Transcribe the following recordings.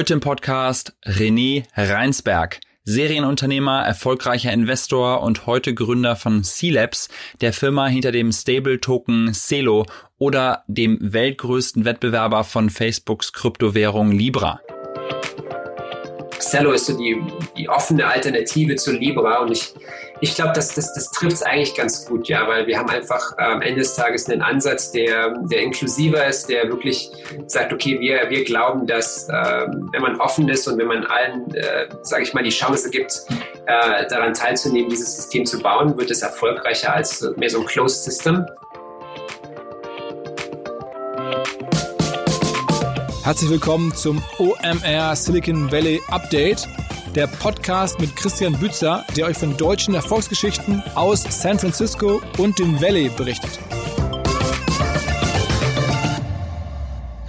Heute im Podcast René Reinsberg. Serienunternehmer, erfolgreicher Investor und heute Gründer von C-Labs, der Firma hinter dem Stable-Token Celo oder dem weltgrößten Wettbewerber von Facebooks Kryptowährung Libra. Cello ist so die, die offene Alternative zu Libra und ich, ich glaube, das, das, das trifft es eigentlich ganz gut, ja, weil wir haben einfach äh, am Ende des Tages einen Ansatz, der, der inklusiver ist, der wirklich sagt, okay, wir, wir glauben, dass äh, wenn man offen ist und wenn man allen, äh, sage ich mal, die Chance gibt, äh, daran teilzunehmen, dieses System zu bauen, wird es erfolgreicher als mehr so ein Closed System. Herzlich willkommen zum OMR Silicon Valley Update, der Podcast mit Christian Bützer, der euch von deutschen Erfolgsgeschichten aus San Francisco und dem Valley berichtet.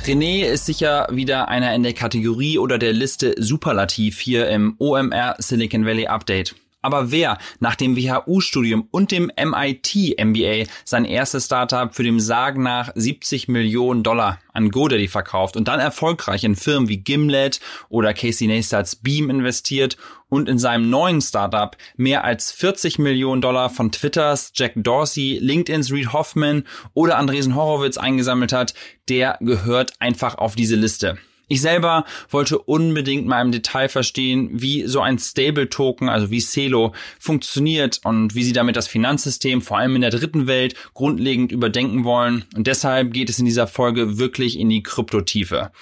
René ist sicher wieder einer in der Kategorie oder der Liste Superlativ hier im OMR Silicon Valley Update. Aber wer nach dem WHU-Studium und dem MIT-MBA sein erstes Startup für dem Sagen nach 70 Millionen Dollar an GoDaddy verkauft und dann erfolgreich in Firmen wie Gimlet oder Casey Neistats Beam investiert und in seinem neuen Startup mehr als 40 Millionen Dollar von Twitters Jack Dorsey, LinkedIn's Reid Hoffman oder Andresen Horowitz eingesammelt hat, der gehört einfach auf diese Liste. Ich selber wollte unbedingt mal im Detail verstehen, wie so ein Stable-Token, also wie Celo, funktioniert und wie sie damit das Finanzsystem, vor allem in der dritten Welt, grundlegend überdenken wollen. Und deshalb geht es in dieser Folge wirklich in die Kryptotiefe.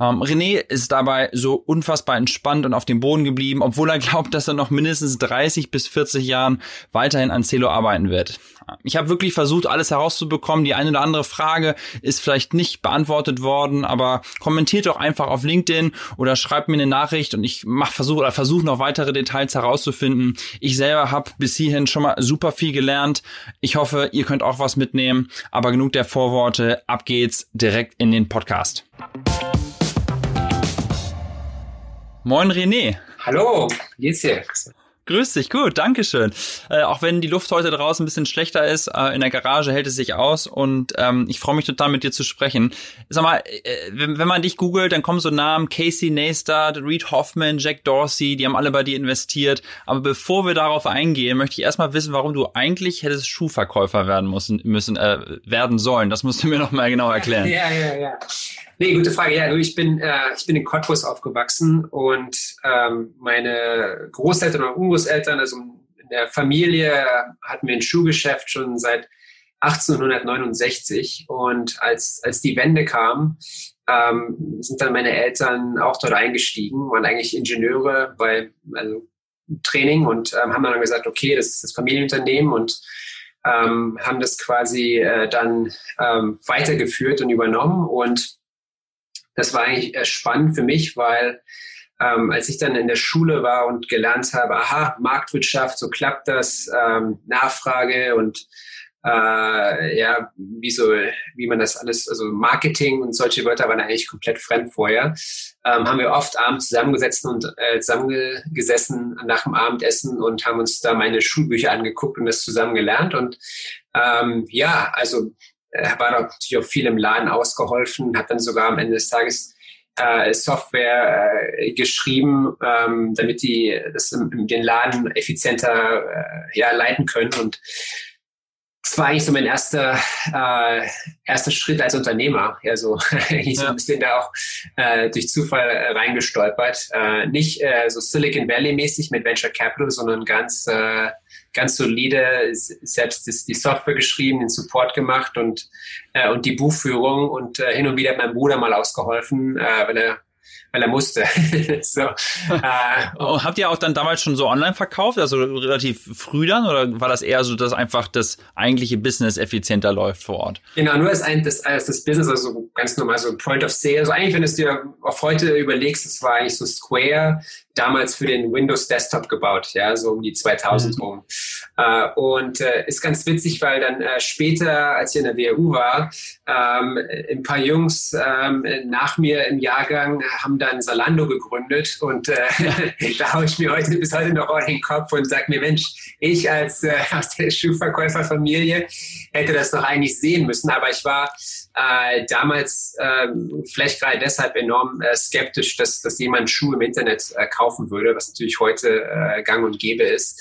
Ähm, René ist dabei so unfassbar entspannt und auf dem Boden geblieben, obwohl er glaubt, dass er noch mindestens 30 bis 40 Jahren weiterhin an Celo arbeiten wird. Ich habe wirklich versucht, alles herauszubekommen. Die eine oder andere Frage ist vielleicht nicht beantwortet worden, aber kommentiert doch einfach auf LinkedIn oder schreibt mir eine Nachricht und ich mach versuche oder versuche noch weitere Details herauszufinden. Ich selber habe bis hierhin schon mal super viel gelernt. Ich hoffe, ihr könnt auch was mitnehmen. Aber genug der Vorworte. Ab geht's direkt in den Podcast. Moin René. Hallo, wie geht's dir? Grüß dich, gut, Dankeschön. Äh, auch wenn die Luft heute draußen ein bisschen schlechter ist, äh, in der Garage hält es sich aus und ähm, ich freue mich total mit dir zu sprechen. Sag mal, äh, wenn, wenn, man dich googelt, dann kommen so Namen Casey Neistat, Reed Hoffman, Jack Dorsey, die haben alle bei dir investiert. Aber bevor wir darauf eingehen, möchte ich erstmal wissen, warum du eigentlich hättest Schuhverkäufer werden müssen, müssen äh, werden sollen. Das musst du mir noch mal genau erklären. Ja, ja, ja. Nee, gute Frage. Ja, ich bin, äh, ich bin in Cottbus aufgewachsen und ähm, meine Großeltern und Urgroßeltern, also in der Familie hatten wir ein Schuhgeschäft schon seit 1869 und als, als die Wende kam, ähm, sind dann meine Eltern auch dort eingestiegen, waren eigentlich Ingenieure bei also Training und ähm, haben dann gesagt, okay, das ist das Familienunternehmen und ähm, haben das quasi äh, dann ähm, weitergeführt und übernommen und das war eigentlich spannend für mich, weil ähm, als ich dann in der Schule war und gelernt habe, aha, Marktwirtschaft, so klappt das, ähm, Nachfrage und äh, ja, wie so, wie man das alles, also Marketing und solche Wörter waren eigentlich komplett fremd vorher, ähm, haben wir oft abends zusammengesetzt und äh, zusammengesessen nach dem Abendessen und haben uns da meine Schulbücher angeguckt und das zusammen gelernt und ähm, ja, also äh, war natürlich auch viel im Laden ausgeholfen, hat dann sogar am Ende des Tages äh, Software äh, geschrieben, ähm, damit die das im, den Laden effizienter äh, ja, leiten können. Und das war eigentlich so mein erster, äh, erster Schritt als Unternehmer. Ja, so ich ja. so ein bisschen da auch äh, durch Zufall äh, reingestolpert. Äh, nicht äh, so Silicon Valley mäßig mit Venture Capital, sondern ganz äh, ganz solide selbst die Software geschrieben, den Support gemacht und, äh, und die Buchführung und äh, hin und wieder hat mein Bruder mal ausgeholfen, äh, weil er weil er musste. so, äh, Habt ihr auch dann damals schon so online verkauft, also relativ früh dann, oder war das eher so, dass einfach das eigentliche Business effizienter läuft vor Ort? Genau, nur als, ein, das, als das Business, also ganz normal so Point of Sale. Also eigentlich, wenn du es dir auf heute überlegst, es war eigentlich so Square, damals für den Windows Desktop gebaut, ja, so um die 2000 mhm. rum. Äh, und äh, ist ganz witzig, weil dann äh, später, als ich in der WU war, ähm, ein paar Jungs ähm, nach mir im Jahrgang haben dann Salando gegründet und äh, da haue ich mir heute bis heute noch in den Kopf und sage mir, Mensch, ich als äh, aus der Schuhverkäuferfamilie hätte das doch eigentlich sehen müssen, aber ich war äh, damals äh, vielleicht gerade deshalb enorm äh, skeptisch, dass, dass jemand Schuhe im Internet äh, kaufen würde, was natürlich heute äh, gang und gäbe ist.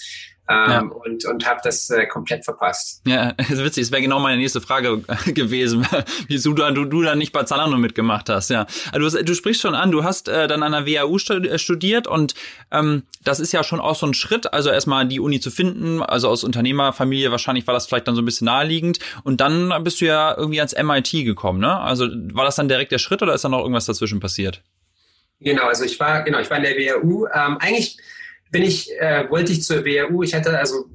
Ähm, ja. und, und habe das äh, komplett verpasst. Ja, das ist witzig. Das wäre genau meine nächste Frage gewesen, wieso du, du, du dann nicht bei Zalando mitgemacht hast. Ja, also du, du sprichst schon an, du hast äh, dann an der WAU äh, studiert und ähm, das ist ja schon auch so ein Schritt, also erstmal die Uni zu finden, also aus Unternehmerfamilie wahrscheinlich war das vielleicht dann so ein bisschen naheliegend und dann bist du ja irgendwie ans MIT gekommen, ne? Also war das dann direkt der Schritt oder ist da noch irgendwas dazwischen passiert? Genau, also ich war, genau, ich war in der WAU. Ähm, eigentlich bin ich, äh, wollte ich zur WHU. Ich hatte also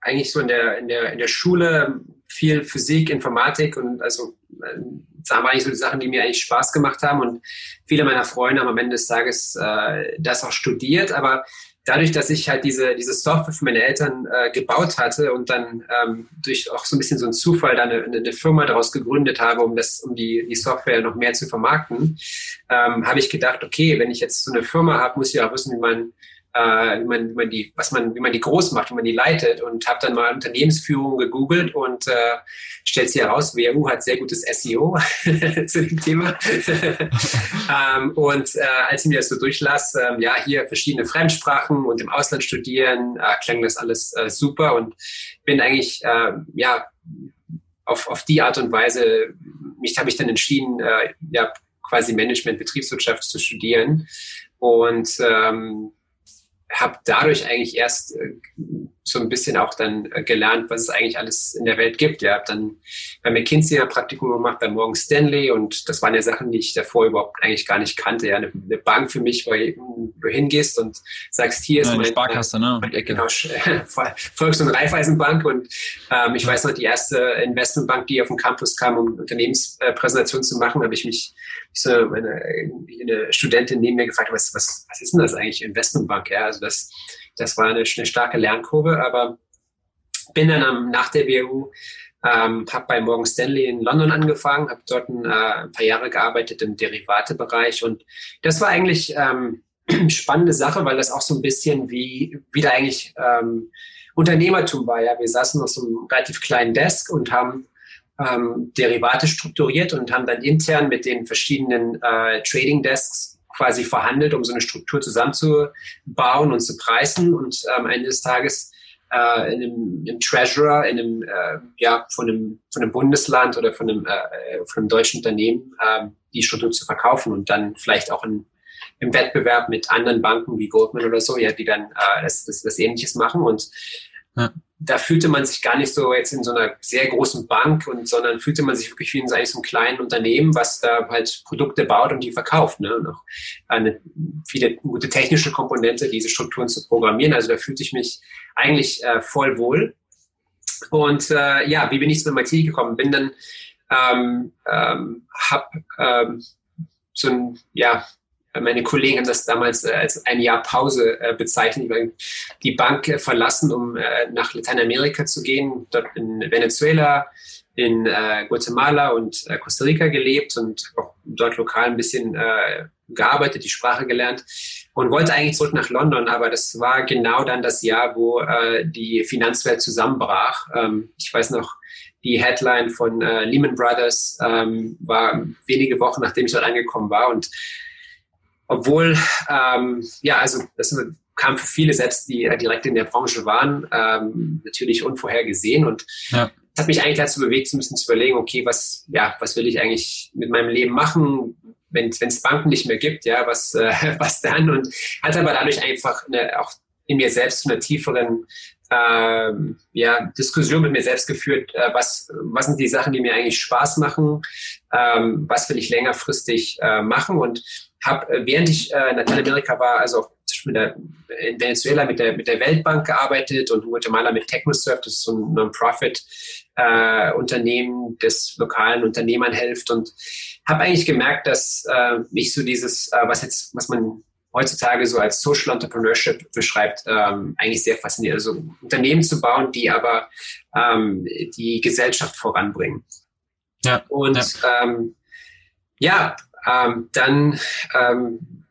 eigentlich so in der, in der, in der Schule viel Physik, Informatik und also äh, das waren eigentlich so die Sachen, die mir eigentlich Spaß gemacht haben und viele meiner Freunde haben am Ende des Tages äh, das auch studiert, aber dadurch, dass ich halt diese, diese Software für meine Eltern äh, gebaut hatte und dann ähm, durch auch so ein bisschen so einen Zufall dann eine, eine Firma daraus gegründet habe, um das, um die, die Software noch mehr zu vermarkten, ähm, habe ich gedacht, okay, wenn ich jetzt so eine Firma habe, muss ich auch wissen, wie man äh, wie, man, wie man die, was man, wie man die groß macht, wie man die leitet und habe dann mal Unternehmensführung gegoogelt und äh, stellt sich heraus, WMU hat sehr gutes SEO zu dem Thema. ähm, und äh, als ich mir das so durchlas, äh, ja, hier verschiedene Fremdsprachen und im Ausland studieren, äh, klang das alles äh, super und bin eigentlich, äh, ja, auf, auf die Art und Weise, mich habe ich dann entschieden, äh, ja, quasi Management, Betriebswirtschaft zu studieren. Und ähm, habe dadurch eigentlich erst äh, so ein bisschen auch dann äh, gelernt, was es eigentlich alles in der Welt gibt. Ja, habe dann bei McKinsey ein Praktikum gemacht, bei Morgan Stanley und das waren ja Sachen, die ich davor überhaupt eigentlich gar nicht kannte. Ja, eine, eine Bank für mich, wo du hingehst und sagst, hier ist ja, meine Sparkasse, ne? Meine, genau, Volks- und Raiffeisenbank und ähm, ich weiß noch, die erste Investmentbank, die auf den Campus kam, um Unternehmenspräsentation zu machen, habe ich mich so eine, eine Studentin neben mir gefragt, was, was, was ist denn das eigentlich, Investmentbank? Ja, also das das war eine, eine starke Lernkurve, aber bin dann am, nach der BU, ähm, habe bei Morgan Stanley in London angefangen, habe dort ein, äh, ein, paar Jahre gearbeitet im Derivatebereich und das war eigentlich ähm, spannende Sache, weil das auch so ein bisschen wie wieder eigentlich ähm, Unternehmertum war. Ja, wir saßen auf so einem relativ kleinen Desk und haben ähm, Derivate strukturiert und haben dann intern mit den verschiedenen äh, Trading Desks quasi verhandelt, um so eine Struktur zusammenzubauen und zu preisen und am Ende des Tages äh, in einem, Treasurer, in einem, äh, ja, von einem, von einem Bundesland oder von einem, äh, von einem deutschen Unternehmen äh, die Struktur zu verkaufen und dann vielleicht auch in, im Wettbewerb mit anderen Banken wie Goldman oder so, ja, die dann äh, das, das, das Ähnliches machen und ja da fühlte man sich gar nicht so jetzt in so einer sehr großen Bank und sondern fühlte man sich wirklich wie in so einem kleinen Unternehmen, was da halt Produkte baut und die verkauft. Ne? Und auch eine viele gute technische Komponente, diese Strukturen zu programmieren. Also da fühlte ich mich eigentlich äh, voll wohl. Und äh, ja, wie bin ich zu MIT gekommen? Bin dann ähm, ähm, hab ähm, so ein ja meine Kollegen haben das damals äh, als ein Jahr Pause äh, bezeichnet, die Bank äh, verlassen, um nach Lateinamerika zu gehen, dort in Venezuela, in Guatemala und Costa Rica gelebt und auch dort lokal ein bisschen gearbeitet, die Sprache gelernt und wollte eigentlich zurück nach London, aber das war genau dann das Jahr, wo die Finanzwelt zusammenbrach. Ähm, ich weiß noch, die Headline von Lehman Brothers ähm, war wenige Wochen, nachdem ich dort angekommen war. Und obwohl, ähm, ja, also das kam für viele, selbst die äh, direkt in der Branche waren, ähm, natürlich unvorhergesehen und ja. hat mich eigentlich dazu bewegt, zu müssen zu überlegen, okay, was, ja, was will ich eigentlich mit meinem Leben machen, wenn es Banken nicht mehr gibt, ja, was, äh, was dann? Und hat aber dadurch einfach eine, auch in mir selbst zu einer tieferen ähm, ja, Diskussion mit mir selbst geführt, äh, was, was sind die Sachen, die mir eigentlich Spaß machen, ähm, was will ich längerfristig äh, machen und habe, äh, während ich äh, in Lateinamerika war, also der, in Venezuela mit der, mit der Weltbank gearbeitet und in Guatemala mit Technosurf, das ist so ein Non-Profit-Unternehmen, äh, das lokalen Unternehmern hilft und habe eigentlich gemerkt, dass äh, mich so dieses, äh, was jetzt, was man heutzutage so als Social Entrepreneurship beschreibt, ähm, eigentlich sehr fasziniert. Also Unternehmen zu bauen, die aber ähm, die Gesellschaft voranbringen. Ja, und ja. Ähm, ja, ähm, dann ähm,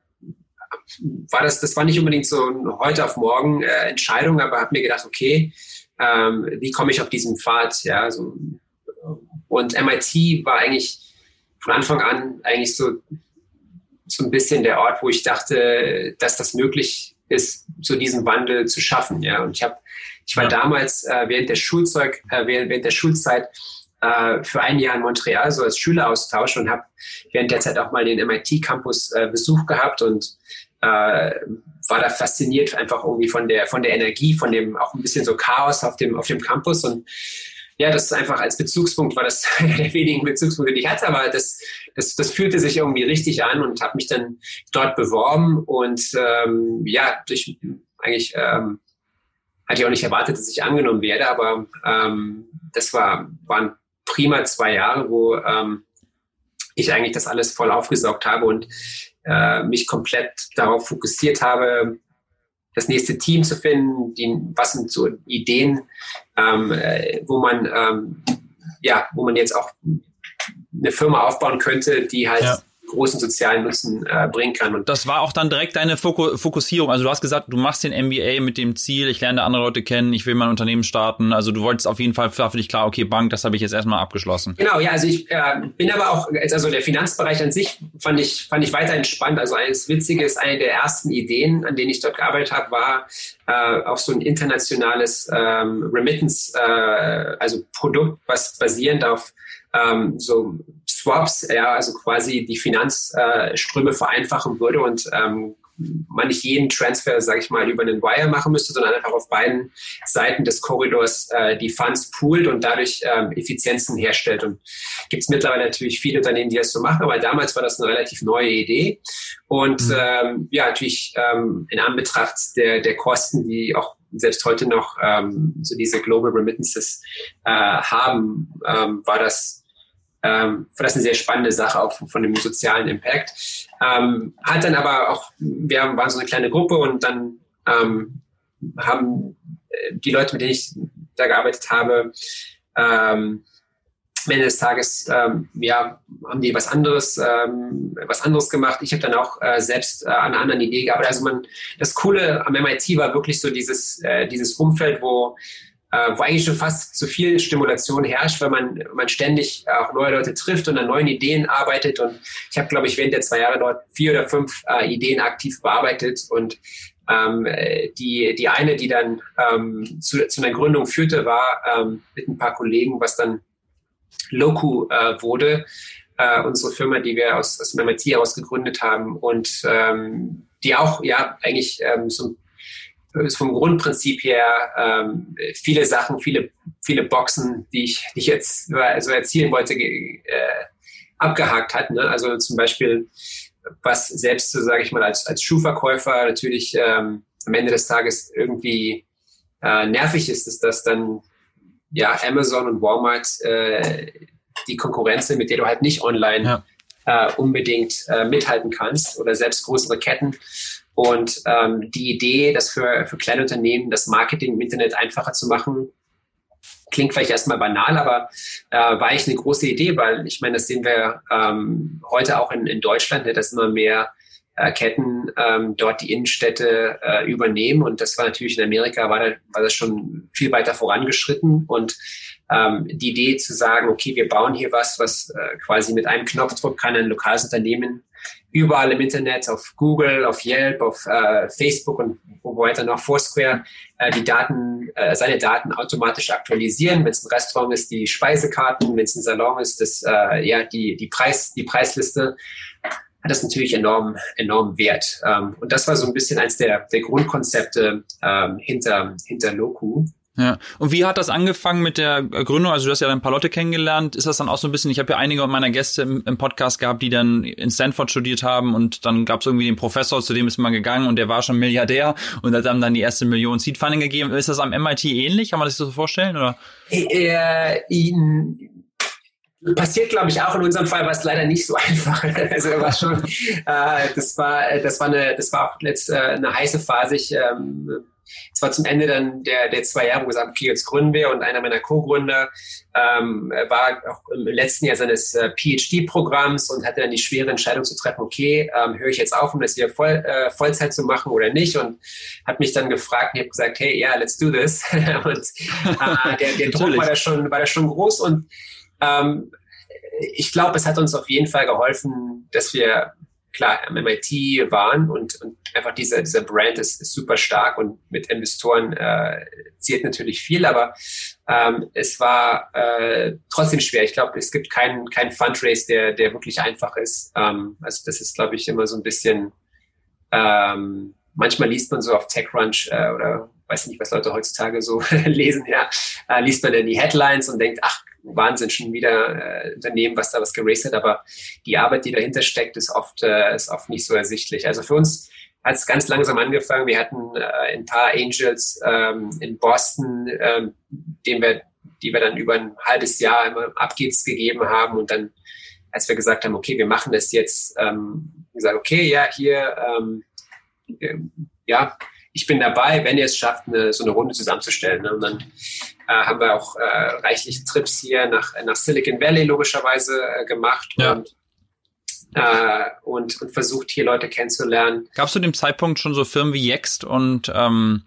war das, das war nicht unbedingt so ein heute auf morgen äh, Entscheidung, aber habe mir gedacht, okay, ähm, wie komme ich auf diesen Pfad? Ja, so, und MIT war eigentlich von Anfang an eigentlich so, so ein bisschen der Ort, wo ich dachte, dass das möglich ist, so diesen Wandel zu schaffen. Ja, und ich habe, ich war damals äh, während der Schulzeug, äh, während, während der Schulzeit äh, für ein Jahr in Montreal so als Schüleraustausch und habe während der Zeit auch mal den MIT-Campus äh, Besuch gehabt und äh, war da fasziniert einfach irgendwie von der von der Energie, von dem auch ein bisschen so Chaos auf dem auf dem Campus und ja, das ist einfach als Bezugspunkt war das einer der wenigen Bezugspunkte, die ich hatte, aber das, das, das fühlte sich irgendwie richtig an und habe mich dann dort beworben und ähm, ja, durch eigentlich ähm, hatte ich auch nicht erwartet, dass ich angenommen werde, aber ähm, das war, waren prima zwei Jahre, wo ähm, ich eigentlich das alles voll aufgesaugt habe und äh, mich komplett darauf fokussiert habe, das nächste Team zu finden, die, was sind so Ideen, ähm, äh, wo man ähm, ja, wo man jetzt auch eine Firma aufbauen könnte, die halt ja großen sozialen Nutzen äh, bringen kann. Und das war auch dann direkt deine Fokussierung. Also du hast gesagt, du machst den MBA mit dem Ziel, ich lerne andere Leute kennen, ich will mein Unternehmen starten. Also du wolltest auf jeden Fall war für dich klar, okay, Bank, das habe ich jetzt erstmal abgeschlossen. Genau, ja, also ich äh, bin aber auch, also der Finanzbereich an sich fand ich, fand ich weiterhin spannend. Also eines Witziges, eine der ersten Ideen, an denen ich dort gearbeitet habe, war äh, auch so ein internationales ähm, Remittance, äh, also Produkt, was basierend auf ähm, so Swaps, ja, also quasi die Finanzströme vereinfachen würde und ähm, man nicht jeden Transfer, sage ich mal, über einen Wire machen müsste, sondern einfach auf beiden Seiten des Korridors äh, die Funds poolt und dadurch ähm, Effizienzen herstellt. Und gibt es mittlerweile natürlich viele Unternehmen, die das so machen, aber damals war das eine relativ neue Idee. Und mhm. ähm, ja, natürlich ähm, in Anbetracht der, der Kosten, die auch selbst heute noch ähm, so diese Global Remittances äh, haben, ähm, war das ähm, das eine sehr spannende Sache auch von dem sozialen Impact. Ähm, hat dann aber auch, wir waren so eine kleine Gruppe und dann ähm, haben äh, die Leute, mit denen ich da gearbeitet habe, ähm, am Ende des Tages, ähm, ja, haben die was anderes, ähm, was anderes gemacht. Ich habe dann auch äh, selbst äh, an einer anderen Idee gearbeitet. Also man, das Coole am MIT war wirklich so dieses, äh, dieses Umfeld, wo äh, wo eigentlich schon fast zu viel Stimulation herrscht, weil man, man ständig auch neue Leute trifft und an neuen Ideen arbeitet. Und ich habe, glaube ich, während der zwei Jahre dort vier oder fünf äh, Ideen aktiv bearbeitet. Und ähm, die, die eine, die dann ähm, zu, zu einer Gründung führte, war ähm, mit ein paar Kollegen, was dann Loku äh, wurde, äh, unsere Firma, die wir aus, aus MIT heraus gegründet haben und ähm, die auch ja eigentlich ähm, so ein ist vom Grundprinzip her ähm, viele Sachen, viele, viele Boxen, die ich, die ich jetzt so erzielen wollte, äh, abgehakt hat. Ne? Also zum Beispiel, was selbst, so sage ich mal, als, als Schuhverkäufer natürlich ähm, am Ende des Tages irgendwie äh, nervig ist, ist, dass dann ja Amazon und Walmart äh, die Konkurrenz sind, mit der du halt nicht online ja. äh, unbedingt äh, mithalten kannst oder selbst größere Ketten. Und ähm, die Idee, das für, für kleine Unternehmen, das Marketing im Internet einfacher zu machen, klingt vielleicht erstmal banal, aber äh, war eigentlich eine große Idee, weil ich meine, das sehen wir ähm, heute auch in, in Deutschland, ne, dass immer mehr äh, Ketten ähm, dort die Innenstädte äh, übernehmen. Und das war natürlich in Amerika, war, da, war das schon viel weiter vorangeschritten. Und ähm, die Idee zu sagen, okay, wir bauen hier was, was äh, quasi mit einem Knopfdruck kann ein lokales Unternehmen überall im Internet, auf Google, auf Yelp, auf äh, Facebook und wo weiter noch Foursquare, äh, die Daten, äh, seine Daten automatisch aktualisieren. Wenn es ein Restaurant ist, die Speisekarten, wenn es ein Salon ist, das, äh, ja, die, die, Preis, die Preisliste, hat das natürlich enorm, enorm Wert. Ähm, und das war so ein bisschen eins der, der Grundkonzepte ähm, hinter, hinter Loku. Ja. Und wie hat das angefangen mit der Gründung? Also du hast ja dann Palotte kennengelernt. Ist das dann auch so ein bisschen, ich habe ja einige meiner Gäste im, im, Podcast gehabt, die dann in Stanford studiert haben und dann gab es irgendwie den Professor, zu dem ist man gegangen und der war schon Milliardär und hat dann, dann die erste Million Seed Funding gegeben. Ist das am MIT ähnlich? Kann man sich das so vorstellen? Oder? Äh, in, passiert, glaube ich, auch in unserem Fall war es leider nicht so einfach. also war schon, äh, das war, das war eine, das war auch letzt, äh, eine heiße Phase. Ich, ähm, es war zum Ende dann der, der zwei Jahre, wo wir gesagt okay, jetzt gründen wir. Und einer meiner Co-Gründer ähm, war auch im letzten Jahr seines äh, PhD-Programms und hatte dann die schwere Entscheidung zu treffen, okay, ähm, höre ich jetzt auf, um das hier voll, äh, Vollzeit zu machen oder nicht? Und hat mich dann gefragt und ich habe gesagt, hey, ja, yeah, let's do this. Und äh, der, der Druck war da schon, war da schon groß. Und ähm, ich glaube, es hat uns auf jeden Fall geholfen, dass wir klar am MIT waren und, und einfach dieser, dieser Brand ist, ist super stark und mit Investoren äh, zählt natürlich viel, aber ähm, es war äh, trotzdem schwer. Ich glaube, es gibt keinen kein Fundraise, der, der wirklich einfach ist. Ähm, also das ist, glaube ich, immer so ein bisschen, ähm, manchmal liest man so auf TechCrunch äh, oder weiß nicht, was Leute heutzutage so lesen, ja, äh, liest man dann die Headlines und denkt, ach, Wahnsinn, schon wieder äh, Unternehmen, was da was geraced hat, aber die Arbeit, die dahinter steckt, ist oft, äh, ist oft nicht so ersichtlich. Also für uns hat es ganz langsam angefangen. Wir hatten äh, ein paar Angels ähm, in Boston, ähm, denen wir, die wir dann über ein halbes Jahr immer Updates gegeben haben und dann, als wir gesagt haben, okay, wir machen das jetzt, ähm, gesagt, okay, ja, hier, ähm, äh, ja, ich bin dabei, wenn ihr es schafft, eine, so eine Runde zusammenzustellen. Ne? Und dann äh, haben wir auch äh, reichlich Trips hier nach, nach Silicon Valley logischerweise äh, gemacht ja. und, äh, und, und versucht, hier Leute kennenzulernen. Gab es zu dem Zeitpunkt schon so Firmen wie Yext und ähm,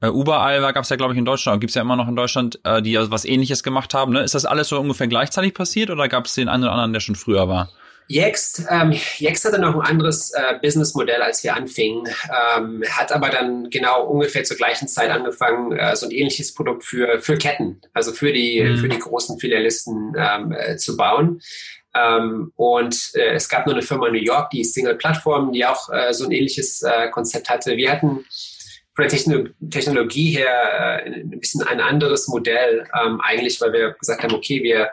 äh, überall gab es ja, glaube ich, in Deutschland, gibt es ja immer noch in Deutschland, äh, die was ähnliches gemacht haben. Ne? Ist das alles so ungefähr gleichzeitig passiert oder gab es den einen oder anderen, der schon früher war? Yext, ähm, Yext hatte noch ein anderes äh, Businessmodell, als wir anfingen, ähm, hat aber dann genau ungefähr zur gleichen Zeit angefangen, äh, so ein ähnliches Produkt für, für Ketten, also für die, mhm. für die großen Filialisten ähm, äh, zu bauen. Ähm, und äh, es gab nur eine Firma in New York, die Single Plattform, die auch äh, so ein ähnliches äh, Konzept hatte. Wir hatten von der Technologie her äh, ein bisschen ein anderes Modell ähm, eigentlich, weil wir gesagt haben, okay, wir,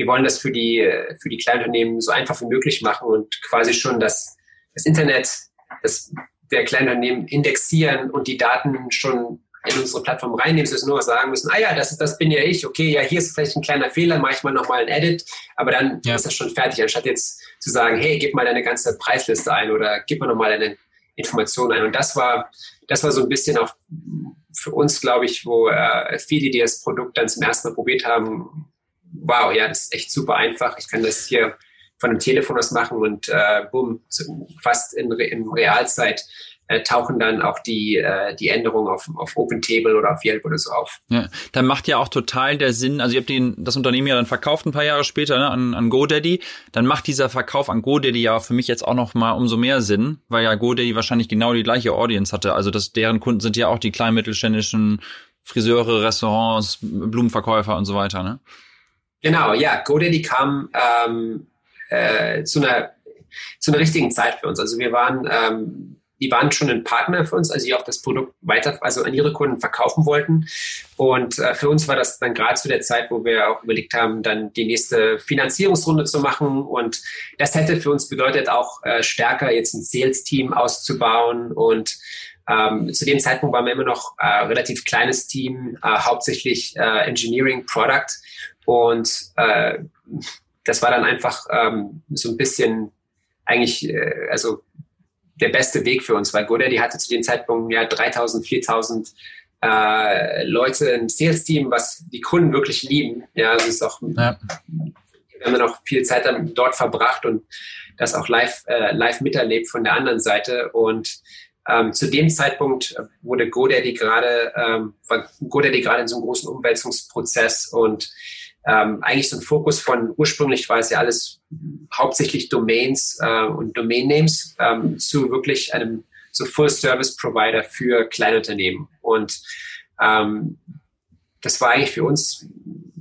wir wollen das für die, für die Kleinunternehmen so einfach wie möglich machen und quasi schon das, das Internet das, der Kleinunternehmen indexieren und die Daten schon in unsere Plattform reinnehmen, sie nur sagen müssen, ah ja, das, das bin ja ich, okay, ja, hier ist vielleicht ein kleiner Fehler, mache ich mal nochmal ein Edit, aber dann ja. ist das schon fertig, anstatt jetzt zu sagen, hey, gib mal deine ganze Preisliste ein oder gib mal nochmal deine Informationen ein. Und das war, das war so ein bisschen auch für uns, glaube ich, wo äh, viele, die das Produkt dann zum ersten Mal probiert haben, wow, ja, das ist echt super einfach. Ich kann das hier von einem Telefon aus machen und äh, bumm, fast in, in Realzeit äh, tauchen dann auch die, äh, die Änderungen auf, auf OpenTable oder auf Yelp oder so auf. Ja, dann macht ja auch total der Sinn, also ihr habt den, das Unternehmen ja dann verkauft ein paar Jahre später ne, an, an GoDaddy, dann macht dieser Verkauf an GoDaddy ja für mich jetzt auch noch mal umso mehr Sinn, weil ja GoDaddy wahrscheinlich genau die gleiche Audience hatte, also das, deren Kunden sind ja auch die kleinen mittelständischen Friseure, Restaurants, Blumenverkäufer und so weiter, ne? Genau, ja, GoDaddy kam ähm, äh, zu einer zu einer richtigen Zeit für uns. Also wir waren ähm, die waren schon ein Partner für uns, also die auch das Produkt weiter, also an ihre Kunden verkaufen wollten. Und äh, für uns war das dann gerade zu der Zeit, wo wir auch überlegt haben, dann die nächste Finanzierungsrunde zu machen. Und das hätte für uns bedeutet, auch äh, stärker jetzt ein Sales-Team auszubauen. Und ähm, zu dem Zeitpunkt waren wir immer noch äh, relativ kleines Team, äh, hauptsächlich äh, Engineering Product. Und äh, das war dann einfach ähm, so ein bisschen eigentlich, äh, also der beste Weg für uns, weil GoDaddy hatte zu dem Zeitpunkt ja 3000, 4000 äh, Leute im Sales-Team, was die Kunden wirklich lieben. Ja, das ist auch, ja. wir haben noch viel Zeit dort verbracht und das auch live, äh, live miterlebt von der anderen Seite. Und ähm, zu dem Zeitpunkt wurde GoDaddy gerade, ähm, war GoDaddy gerade in so einem großen Umwälzungsprozess und ähm, eigentlich so ein Fokus von, ursprünglich war es ja alles hauptsächlich Domains äh, und Domain Names ähm, zu wirklich einem so Full-Service-Provider für Kleinunternehmen. Und ähm, das war eigentlich für uns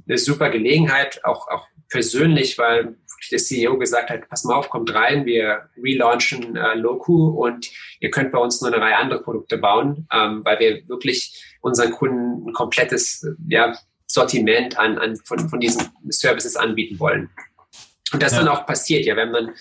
eine super Gelegenheit, auch, auch persönlich, weil der CEO gesagt hat, pass mal auf, kommt rein, wir relaunchen äh, Loku und ihr könnt bei uns nur eine Reihe andere Produkte bauen, ähm, weil wir wirklich unseren Kunden ein komplettes ja, Sortiment an, an von, von diesen Services anbieten wollen. Und das ja. dann auch passiert, ja, wenn man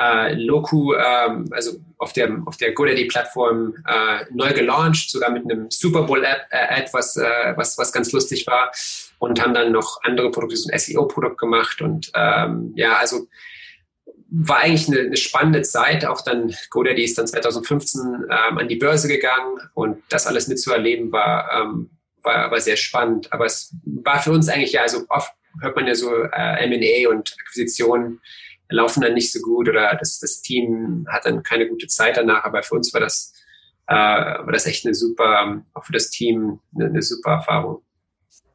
äh, Loku, ähm, also auf der, auf der GoDaddy-Plattform äh, neu gelauncht, sogar mit einem Super Bowl-App, äh, was, äh, was, was ganz lustig war und haben dann noch andere Produkte, so ein SEO-Produkt gemacht und ähm, ja, also war eigentlich eine, eine, spannende Zeit. Auch dann GoDaddy ist dann 2015 ähm, an die Börse gegangen und das alles mitzuerleben war, ähm, war, war sehr spannend. Aber es war für uns eigentlich ja, also oft hört man ja so äh, M&A und Akquisitionen laufen dann nicht so gut oder das, das Team hat dann keine gute Zeit danach. Aber für uns war das, äh, war das echt eine super, auch für das Team eine, eine super Erfahrung.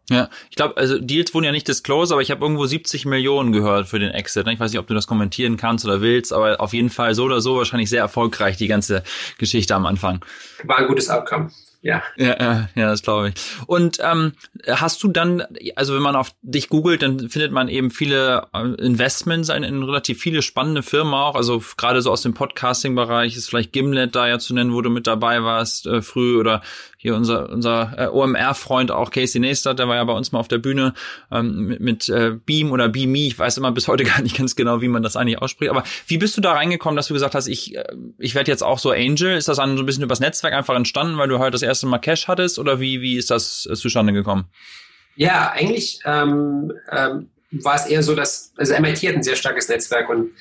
Ja, ich glaube, also Deals wurden ja nicht disclosed, aber ich habe irgendwo 70 Millionen gehört für den Exit. Ne? Ich weiß nicht, ob du das kommentieren kannst oder willst, aber auf jeden Fall so oder so wahrscheinlich sehr erfolgreich, die ganze Geschichte am Anfang. War ein gutes Outcome ja. Ja, ja, das glaube ich. Und ähm, hast du dann, also wenn man auf dich googelt, dann findet man eben viele äh, Investments in, in relativ viele spannende Firmen auch. Also gerade so aus dem Podcasting-Bereich ist vielleicht Gimlet da ja zu nennen, wo du mit dabei warst äh, früh oder hier unser unser äh, OMR-Freund auch Casey Neistat, der war ja bei uns mal auf der Bühne ähm, mit, mit äh, Beam oder Beame. Ich weiß immer bis heute gar nicht ganz genau, wie man das eigentlich ausspricht. Aber wie bist du da reingekommen, dass du gesagt hast, ich äh, ich werde jetzt auch so Angel? Ist das dann so ein bisschen übers Netzwerk einfach entstanden, weil du heute das erste Mal Cash hattest oder wie wie ist das äh, zustande gekommen? Ja, eigentlich ähm, ähm, war es eher so, dass also MIT hat ein sehr starkes Netzwerk und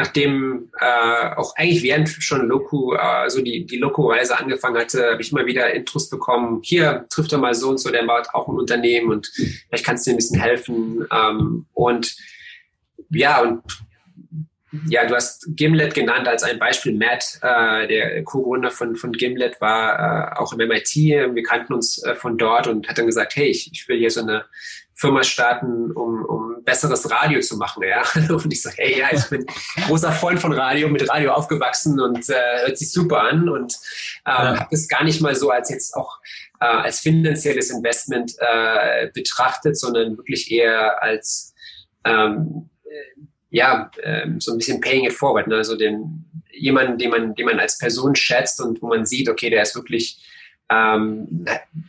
nachdem äh, auch eigentlich während schon Loku, also die, die Loku-Reise angefangen hatte, habe ich immer wieder Intros bekommen, hier trifft er mal so und so, der baut auch ein Unternehmen und vielleicht kannst du dir ein bisschen helfen. Ähm, und ja, und ja, du hast Gimlet genannt als ein Beispiel. Matt, äh, der Co-Gründer von, von Gimlet, war äh, auch im MIT. Wir kannten uns äh, von dort und hat dann gesagt, hey, ich, ich will hier so eine Firma starten, um, um besseres Radio zu machen. Ja? Und ich sage, hey, ja, ich bin großer Freund von Radio, mit Radio aufgewachsen und äh, hört sich super an und ähm, ja. habe das gar nicht mal so als jetzt auch äh, als finanzielles Investment äh, betrachtet, sondern wirklich eher als ähm, äh, ja, ähm, so ein bisschen paying it forward, ne? also den jemanden, den man, den man als Person schätzt und wo man sieht, okay, der ist wirklich ähm,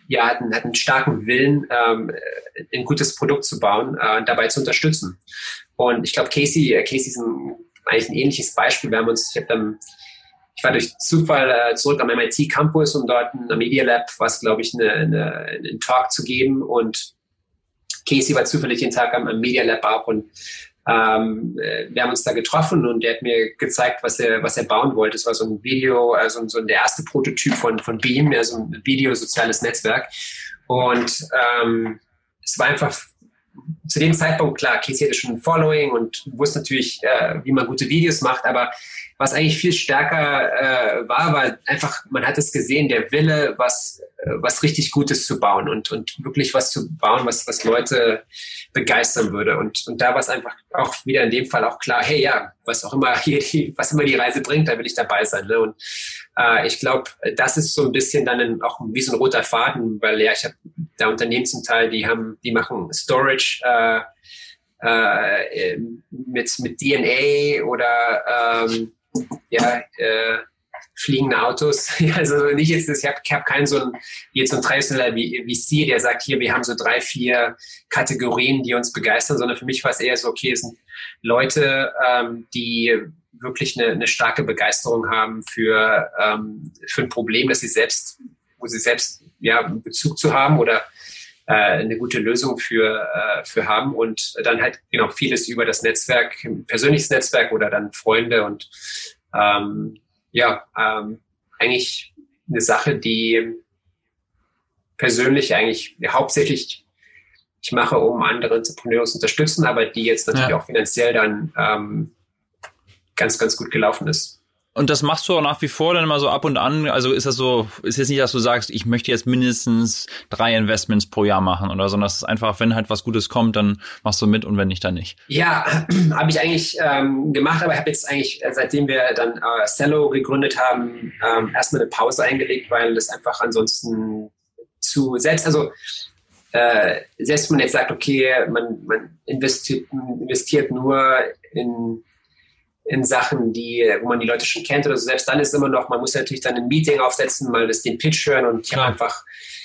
ja, hat, einen, hat einen starken Willen, ähm, ein gutes Produkt zu bauen äh, und dabei zu unterstützen. Und ich glaube, Casey, äh, Casey ist ein, eigentlich ein ähnliches Beispiel. Wir haben uns, ich habe dann, ich war durch Zufall äh, zurück am MIT Campus, um dort am Media Lab was, glaube ich, eine, eine, einen Talk zu geben. Und Casey war zufällig den Tag am, am Media Lab auch und ähm, äh, wir haben uns da getroffen und der hat mir gezeigt, was er, was er bauen wollte. Es war so ein Video, also so der erste Prototyp von, von Beam, also ein Videosoziales Netzwerk. Und ähm, es war einfach zu dem Zeitpunkt, klar, Casey hatte schon ein Following und wusste natürlich, äh, wie man gute Videos macht, aber was eigentlich viel stärker äh, war, war einfach, man hat es gesehen, der Wille, was, äh, was richtig Gutes zu bauen und, und wirklich was zu bauen, was, was Leute begeistern würde. Und, und da war es einfach auch wieder in dem Fall auch klar, hey ja, was auch immer hier die, was immer die Reise bringt, da will ich dabei sein. Ne? Und äh, ich glaube, das ist so ein bisschen dann ein, auch wie so ein roter Faden, weil ja, ich habe da Unternehmen zum Teil, die haben, die machen Storage äh, äh, mit, mit DNA oder ähm, ja, äh, fliegende Autos. Also nicht jetzt, ich habe hab keinen so ein, jetzt so ein traditioneller VC, der sagt, hier, wir haben so drei, vier Kategorien, die uns begeistern, sondern für mich war es eher so, okay, es sind Leute, ähm, die wirklich eine, eine starke Begeisterung haben für, ähm, für ein Problem, das sie selbst, wo sie selbst ja, Bezug zu haben oder äh, eine gute Lösung für, äh, für haben und dann halt genau vieles über das Netzwerk, persönliches Netzwerk oder dann Freunde und ähm, ja, ähm, eigentlich eine Sache, die persönlich eigentlich hauptsächlich ich mache, um andere Entrepreneure zu unterstützen, aber die jetzt natürlich ja. auch finanziell dann ähm, ganz, ganz gut gelaufen ist. Und das machst du auch nach wie vor dann immer so ab und an. Also ist das so, ist jetzt nicht, dass du sagst, ich möchte jetzt mindestens drei Investments pro Jahr machen oder, sondern das ist einfach, wenn halt was Gutes kommt, dann machst du mit und wenn nicht, dann nicht. Ja, habe ich eigentlich ähm, gemacht, aber ich habe jetzt eigentlich, äh, seitdem wir dann äh, Cello gegründet haben, ähm, erstmal eine Pause eingelegt, weil das einfach ansonsten zu selbst, also äh, selbst wenn man jetzt sagt, okay, man, man investiert, investiert nur in in Sachen, die, wo man die Leute schon kennt oder so. Selbst dann ist immer noch, man muss natürlich dann ein Meeting aufsetzen, mal das den Pitch hören und ich habe einfach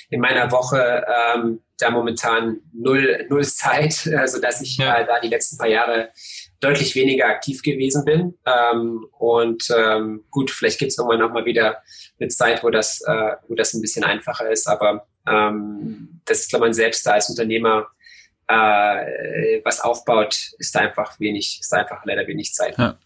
in meiner Woche ähm, da momentan null, null Zeit, also dass ich ja. äh, da die letzten paar Jahre deutlich weniger aktiv gewesen bin. Ähm, und ähm, gut, vielleicht gibt es irgendwann noch mal wieder eine Zeit, wo das, äh, wo das ein bisschen einfacher ist. Aber ähm, das ist, glaube ich, man selbst da als Unternehmer äh, was aufbaut, ist einfach wenig, ist einfach leider wenig Zeit. Ja.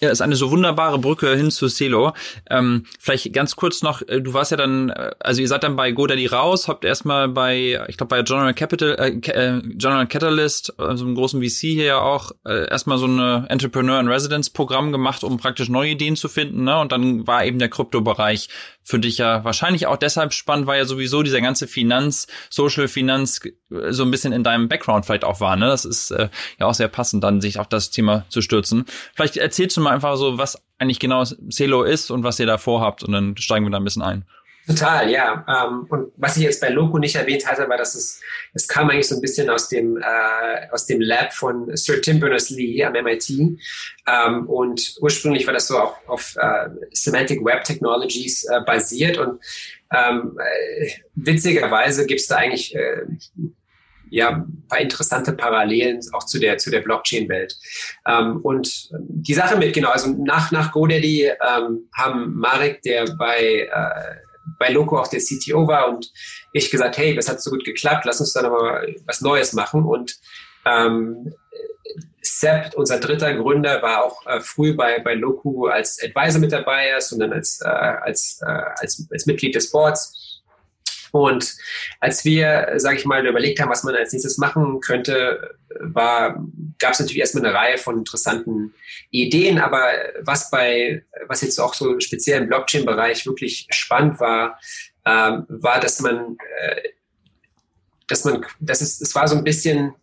Ja, ist eine so wunderbare Brücke hin zu Celo. Ähm, vielleicht ganz kurz noch, äh, du warst ja dann, äh, also ihr seid dann bei GoDaddy raus, habt erstmal bei, ich glaube bei General Capital, äh, äh, General Catalyst, also einem großen VC hier ja auch, äh, erstmal so eine Entrepreneur in Residence Programm gemacht, um praktisch neue Ideen zu finden, ne? Und dann war eben der Kryptobereich für dich ja wahrscheinlich auch deshalb spannend, weil ja sowieso dieser ganze Finanz, Social Finanz so ein bisschen in deinem Background vielleicht auch war, ne? Das ist äh, ja auch sehr passend, dann sich auf das Thema zu stürzen. Vielleicht erzählst du mal einfach so, was eigentlich genau Celo ist und was ihr da vorhabt und dann steigen wir da ein bisschen ein. Total, ja. Ähm, und was ich jetzt bei Loco nicht erwähnt hatte, war, dass es, es kam eigentlich so ein bisschen aus dem, äh, aus dem Lab von Sir Tim Berners-Lee am MIT. Ähm, und ursprünglich war das so auf, auf äh, Semantic Web Technologies äh, basiert. Und ähm, äh, witzigerweise gibt es da eigentlich äh, ja, paar interessante Parallelen auch zu der, zu der Blockchain-Welt. Ähm, und die Sache mit, genau, also nach, nach GoDaddy ähm, haben Marek, der bei, äh, bei Loco auch der CTO war und ich gesagt, hey, das hat so gut geklappt, lass uns da nochmal was Neues machen. Und ähm, Sepp, unser dritter Gründer, war auch äh, früh bei, bei Loco als Advisor mit dabei dann als, äh, als, äh, als, als Mitglied des Boards. Und als wir, sage ich mal, überlegt haben, was man als nächstes machen könnte, gab es natürlich erstmal eine Reihe von interessanten Ideen, aber was bei, was jetzt auch so speziell im Blockchain-Bereich wirklich spannend war, ähm, war, dass man, äh, dass man, das ist, es war so ein bisschen,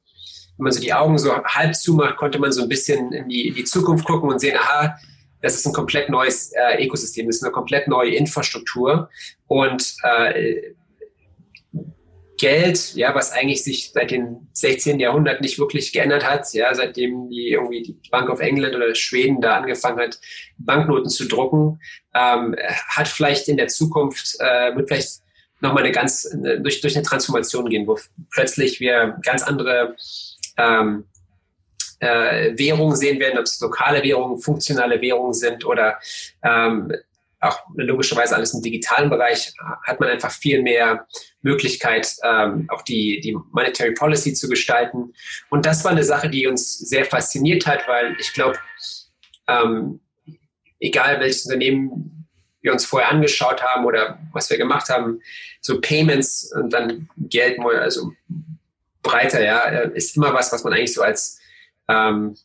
wenn man so die Augen so halb zumacht, konnte man so ein bisschen in die, in die Zukunft gucken und sehen, aha, das ist ein komplett neues äh, Ökosystem, das ist eine komplett neue Infrastruktur. Und äh, Geld, ja, was eigentlich sich seit dem 16. Jahrhundert nicht wirklich geändert hat, ja, seitdem die irgendwie die Bank of England oder Schweden da angefangen hat, Banknoten zu drucken, ähm, hat vielleicht in der Zukunft, äh, wird vielleicht nochmal eine ganz, eine, durch, durch eine Transformation gehen, wo plötzlich wir ganz andere ähm, äh, Währungen sehen werden, ob es lokale Währungen, funktionale Währungen sind oder ähm, auch logischerweise alles im digitalen Bereich, hat man einfach viel mehr Möglichkeit, ähm, auch die, die Monetary Policy zu gestalten. Und das war eine Sache, die uns sehr fasziniert hat, weil ich glaube, ähm, egal welches Unternehmen wir uns vorher angeschaut haben oder was wir gemacht haben, so Payments und dann Geld, also breiter, ja, ist immer was, was man eigentlich so als ähm,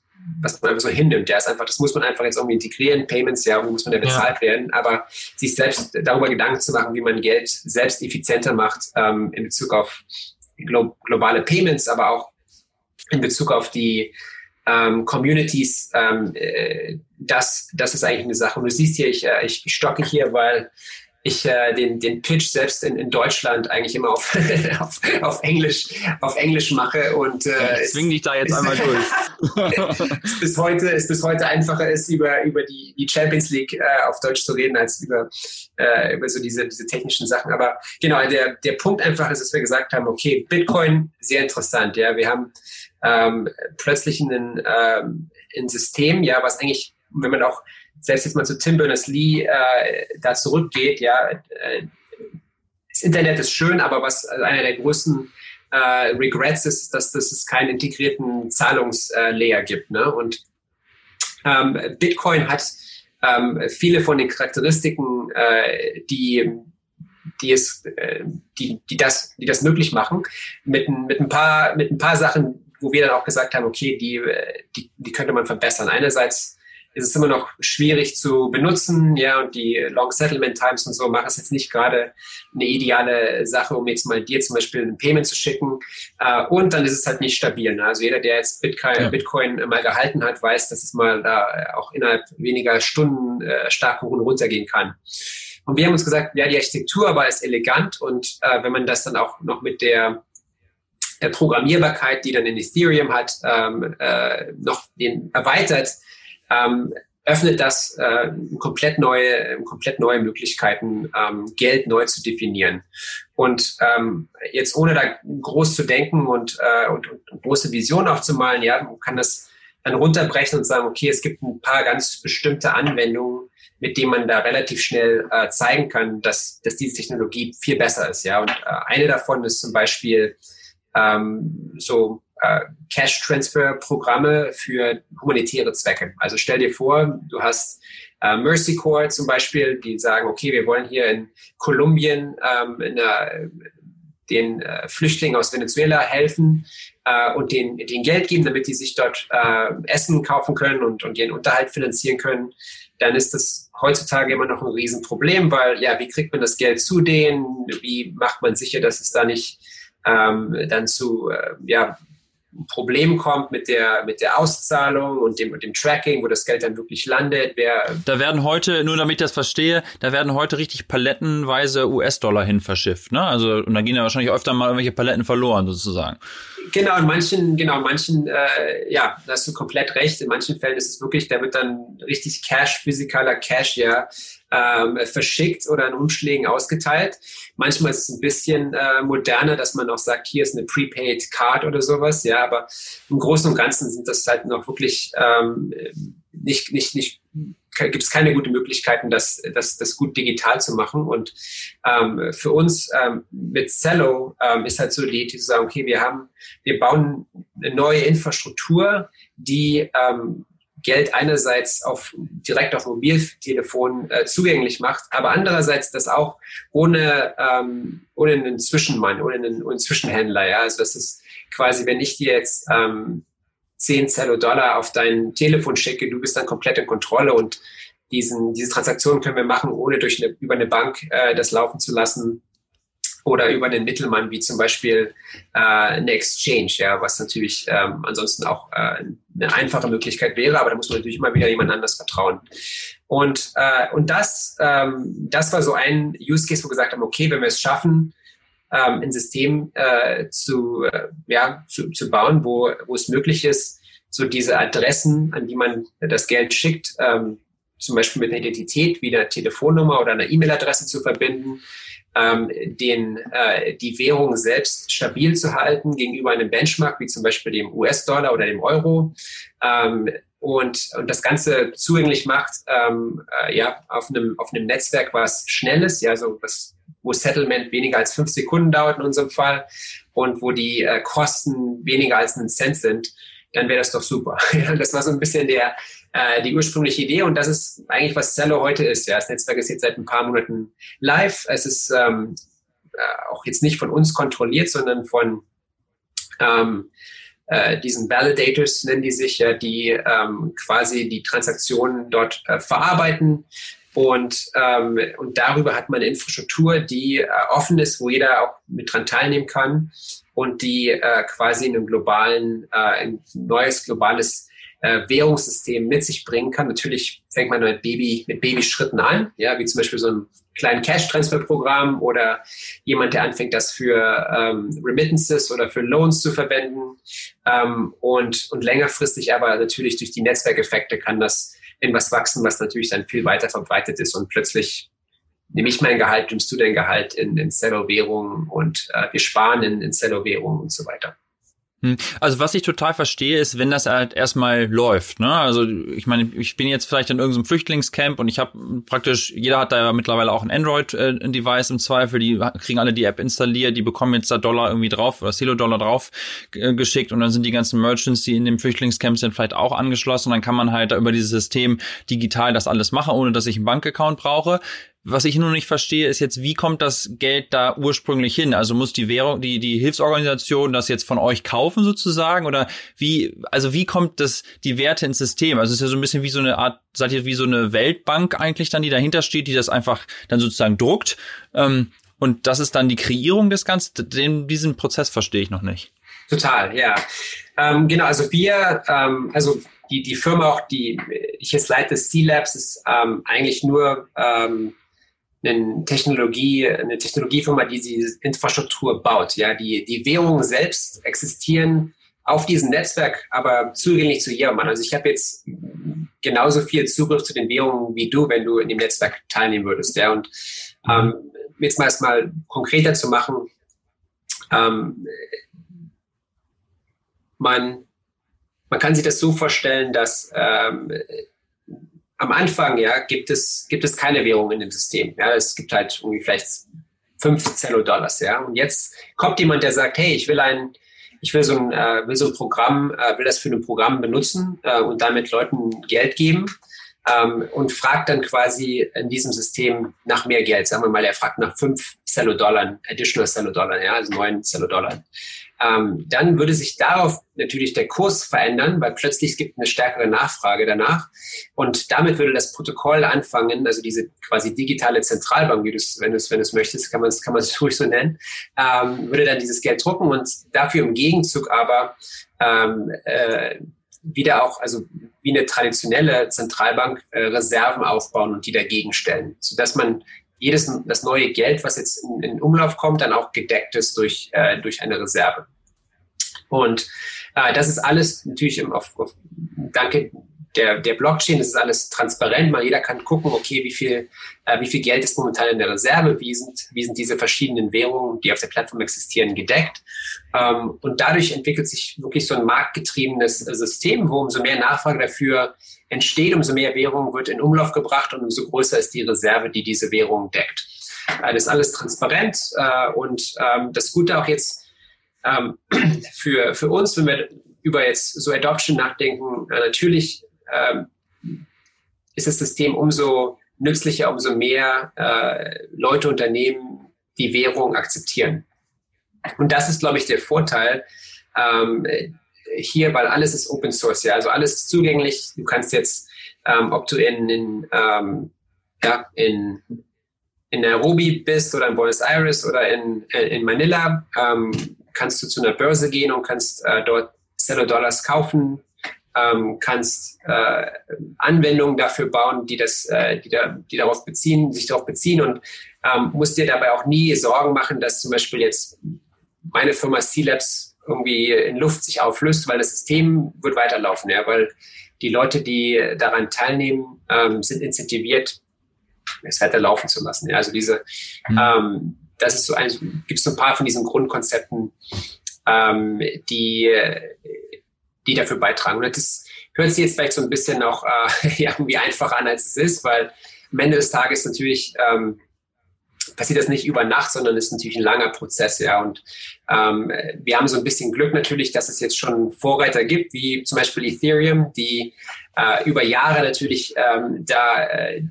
was man einfach so hinnimmt. Ja, ist einfach, das muss man einfach jetzt irgendwie integrieren. Payments, ja, wo muss man ja bezahlt ja. werden. Aber sich selbst darüber Gedanken zu machen, wie man Geld selbst effizienter macht ähm, in Bezug auf glo globale Payments, aber auch in Bezug auf die ähm, Communities, ähm, äh, das, das ist eigentlich eine Sache. Und du siehst hier, ich, äh, ich stocke hier, weil ich äh, den, den Pitch selbst in, in Deutschland eigentlich immer auf, auf, auf, Englisch, auf Englisch mache und äh, zwing dich da jetzt einmal durch. bis heute es bis heute einfacher ist über über die, die Champions League äh, auf Deutsch zu reden als über äh, über so diese diese technischen Sachen. Aber genau der der Punkt einfach ist, dass wir gesagt haben, okay Bitcoin sehr interessant, ja, wir haben ähm, plötzlich ein ähm, ein System, ja, was eigentlich wenn man auch selbst jetzt mal zu Tim Berners-Lee äh, da zurückgeht, ja, äh, das Internet ist schön, aber was einer der größten äh, Regrets ist, dass, dass es keinen integrierten Zahlungslayer gibt. Ne? Und ähm, Bitcoin hat ähm, viele von den Charakteristiken, äh, die die es, äh, die, die das, die das möglich machen, mit, mit ein paar, mit ein paar Sachen, wo wir dann auch gesagt haben, okay, die, die, die könnte man verbessern. Einerseits ist es immer noch schwierig zu benutzen, ja, und die Long Settlement Times und so machen es jetzt nicht gerade eine ideale Sache, um jetzt mal dir zum Beispiel ein Payment zu schicken. Äh, und dann ist es halt nicht stabil. Ne? Also jeder, der jetzt Bitcoin, ja. Bitcoin mal gehalten hat, weiß, dass es mal da auch innerhalb weniger Stunden äh, stark hoch und runter gehen kann. Und wir haben uns gesagt, ja, die Architektur war ist elegant und äh, wenn man das dann auch noch mit der der Programmierbarkeit, die dann in Ethereum hat, ähm, äh, noch den erweitert, ähm, öffnet das äh, komplett neue, komplett neue Möglichkeiten, ähm, Geld neu zu definieren. Und ähm, jetzt ohne da groß zu denken und, äh, und, und große Visionen aufzumalen, ja, man kann das dann runterbrechen und sagen, okay, es gibt ein paar ganz bestimmte Anwendungen, mit denen man da relativ schnell äh, zeigen kann, dass, dass diese Technologie viel besser ist. Ja, und äh, eine davon ist zum Beispiel ähm, so äh, Cash-Transfer-Programme für humanitäre Zwecke. Also stell dir vor, du hast äh, Mercy Corps zum Beispiel, die sagen, okay, wir wollen hier in Kolumbien ähm, in der, den äh, Flüchtlingen aus Venezuela helfen äh, und denen, denen Geld geben, damit die sich dort äh, Essen kaufen können und, und ihren Unterhalt finanzieren können, dann ist das heutzutage immer noch ein Riesenproblem, weil ja, wie kriegt man das Geld zu denen? Wie macht man sicher, dass es da nicht ähm, dann zu äh, ja, Problem kommt mit der, mit der Auszahlung und dem, und dem Tracking, wo das Geld dann wirklich landet. Wer da werden heute, nur damit ich das verstehe, da werden heute richtig palettenweise US-Dollar hin verschifft, ne? Also, und da gehen ja wahrscheinlich öfter mal irgendwelche Paletten verloren, sozusagen. Genau, in manchen, genau, in manchen, äh, ja, da hast du komplett recht. In manchen Fällen ist es wirklich, da wird dann richtig Cash, physikaler Cash, ja, ähm, verschickt oder in Umschlägen ausgeteilt. Manchmal ist es ein bisschen äh, moderner, dass man auch sagt, hier ist eine Prepaid Card oder sowas, ja, aber im Großen und Ganzen sind das halt noch wirklich ähm, nicht, nicht, nicht gibt es keine guten Möglichkeiten, das, das, das gut digital zu machen. Und ähm, für uns ähm, mit Cello ähm, ist halt so die Idee zu sagen, okay, wir haben, wir bauen eine neue Infrastruktur, die ähm, Geld einerseits auf, direkt auf Mobiltelefon äh, zugänglich macht, aber andererseits das auch ohne, ähm, ohne einen Zwischenmann, ohne einen, ohne einen Zwischenhändler. Ja? Also das ist quasi, wenn ich dir jetzt ähm, 10 Zello Dollar auf dein Telefon schicke, du bist dann komplett in Kontrolle und diesen, diese Transaktion können wir machen, ohne durch eine, über eine Bank äh, das laufen zu lassen oder über einen Mittelmann, wie zum Beispiel äh, eine Exchange, ja, was natürlich ähm, ansonsten auch äh, eine einfache Möglichkeit wäre, aber da muss man natürlich immer wieder jemand anders vertrauen. Und, äh, und das, ähm, das war so ein Use Case, wo wir gesagt haben, okay, wenn wir es schaffen, ähm, ein System äh, zu, äh, ja, zu, zu bauen, wo, wo es möglich ist, so diese Adressen, an die man das Geld schickt, ähm, zum Beispiel mit einer Identität wie einer Telefonnummer oder einer E-Mail-Adresse zu verbinden, ähm, den, äh, die Währung selbst stabil zu halten gegenüber einem Benchmark, wie zum Beispiel dem US-Dollar oder dem Euro. Ähm, und, und das Ganze zugänglich macht, ähm, äh, ja, auf einem, auf einem Netzwerk, was schnell ist, ja, so was, wo Settlement weniger als fünf Sekunden dauert in unserem Fall und wo die äh, Kosten weniger als einen Cent sind, dann wäre das doch super. das war so ein bisschen der, äh, die ursprüngliche Idee und das ist eigentlich, was Zello heute ist. Ja, das Netzwerk ist jetzt seit ein paar Monaten live. Es ist ähm, äh, auch jetzt nicht von uns kontrolliert, sondern von ähm, äh, diesen Validators nennen die sich, ja, die ähm, quasi die Transaktionen dort äh, verarbeiten. Und, ähm, und darüber hat man eine Infrastruktur, die äh, offen ist, wo jeder auch mit dran teilnehmen kann und die äh, quasi in einem globalen, äh, ein neues globales äh, Währungssystem mit sich bringen kann. Natürlich fängt man mit Baby, mit Babyschritten an, ja, wie zum Beispiel so ein kleinen Cash-Transfer-Programm oder jemand, der anfängt, das für ähm, Remittances oder für Loans zu verwenden. Ähm, und, und längerfristig aber natürlich durch die Netzwerkeffekte kann das in was wachsen, was natürlich dann viel weiter verbreitet ist und plötzlich nehme ich mein Gehalt, nimmst du dein Gehalt in, in Cello-Währungen und äh, wir sparen in, in Cello-Währungen und so weiter. Hm. Also was ich total verstehe, ist, wenn das halt erstmal läuft. Ne? Also ich meine, ich bin jetzt vielleicht in irgendeinem Flüchtlingscamp und ich habe praktisch, jeder hat da ja mittlerweile auch ein Android-Device im Zweifel, die kriegen alle die App installiert, die bekommen jetzt da Dollar irgendwie drauf oder Silo-Dollar drauf äh, geschickt und dann sind die ganzen Merchants, die in dem Flüchtlingscamp sind, vielleicht auch angeschlossen und dann kann man halt da über dieses System digital das alles machen, ohne dass ich einen Bankaccount brauche. Was ich nur nicht verstehe, ist jetzt, wie kommt das Geld da ursprünglich hin? Also muss die Währung, die, die Hilfsorganisation das jetzt von euch kaufen sozusagen? Oder wie, also wie kommt das, die Werte ins System? Also es ist ja so ein bisschen wie so eine Art, seid ihr wie so eine Weltbank eigentlich dann, die dahinter steht, die das einfach dann sozusagen druckt. Ähm, und das ist dann die Kreierung des Ganzen. Den, diesen Prozess verstehe ich noch nicht. Total, ja. Ähm, genau, also wir, ähm, also die, die Firma auch, die ich jetzt leite, C-Labs, ist ähm, eigentlich nur ähm, eine Technologie, eine Technologiefirma, die diese Infrastruktur baut. Ja, die, die Währungen selbst existieren auf diesem Netzwerk, aber zugänglich zu jedermann. Also ich habe jetzt genauso viel Zugriff zu den Währungen wie du, wenn du in dem Netzwerk teilnehmen würdest. Ja, und ähm, jetzt mal erstmal konkreter zu machen, ähm, man, man kann sich das so vorstellen, dass ähm, am Anfang ja, gibt, es, gibt es keine Währung in dem System. Ja, es gibt halt irgendwie vielleicht fünf Zello-Dollars. Ja, und jetzt kommt jemand, der sagt, hey, ich will ein, ich will so ein, äh, will so ein Programm, äh, will das für ein Programm benutzen äh, und damit Leuten Geld geben ähm, und fragt dann quasi in diesem System nach mehr Geld. Sagen wir mal, er fragt nach fünf Cello-Dollar, additional Cello-Dollar, ja, also neun Cello-Dollar. Ähm, dann würde sich darauf natürlich der Kurs verändern, weil plötzlich es gibt eine stärkere Nachfrage danach. Und damit würde das Protokoll anfangen, also diese quasi digitale Zentralbank, wie wenn du es wenn möchtest, kann man es kann man es ruhig so nennen, ähm, würde dann dieses Geld drucken und dafür im Gegenzug aber ähm, äh, wieder auch, also wie eine traditionelle Zentralbank äh, Reserven aufbauen und die dagegen stellen, sodass man jedes das neue Geld, was jetzt in, in Umlauf kommt, dann auch gedeckt ist durch, äh, durch eine Reserve. Und äh, das ist alles natürlich auf, auf, danke der, der Blockchain, das ist alles transparent, mal jeder kann gucken, okay, wie viel, äh, wie viel Geld ist momentan in der Reserve, wie sind, wie sind diese verschiedenen Währungen, die auf der Plattform existieren, gedeckt. Ähm, und dadurch entwickelt sich wirklich so ein marktgetriebenes System, wo umso mehr Nachfrage dafür entsteht, umso mehr Währung wird in Umlauf gebracht und umso größer ist die Reserve, die diese Währung deckt. Äh, das ist alles transparent äh, und ähm, das Gute auch jetzt ähm, für, für uns, wenn wir über jetzt so Adoption nachdenken, äh, natürlich ist das System umso nützlicher, umso mehr äh, Leute, Unternehmen die Währung akzeptieren. Und das ist, glaube ich, der Vorteil ähm, hier, weil alles ist Open Source, ja, also alles ist zugänglich. Du kannst jetzt, ähm, ob du in, in, ähm, ja, in, in Nairobi bist oder in Buenos Aires oder in, in Manila, ähm, kannst du zu einer Börse gehen und kannst äh, dort Cello Dollars kaufen, ähm, kannst äh, Anwendungen dafür bauen, die das, äh, die, da, die darauf beziehen, sich darauf beziehen und ähm, musst dir dabei auch nie Sorgen machen, dass zum Beispiel jetzt meine Firma C-Labs irgendwie in Luft sich auflöst, weil das System wird weiterlaufen, ja, weil die Leute, die daran teilnehmen, ähm, sind incentiviert, es weiterlaufen zu lassen. Ja. Also diese, mhm. ähm, das ist so ein, gibt es so ein paar von diesen Grundkonzepten, ähm, die die dafür beitragen. Und das hört sich jetzt vielleicht so ein bisschen noch äh, irgendwie einfacher an, als es ist, weil am Ende des Tages natürlich ähm, passiert das nicht über Nacht, sondern ist natürlich ein langer Prozess, ja. Und ähm, wir haben so ein bisschen Glück natürlich, dass es jetzt schon Vorreiter gibt, wie zum Beispiel Ethereum, die äh, über Jahre natürlich ähm, da äh,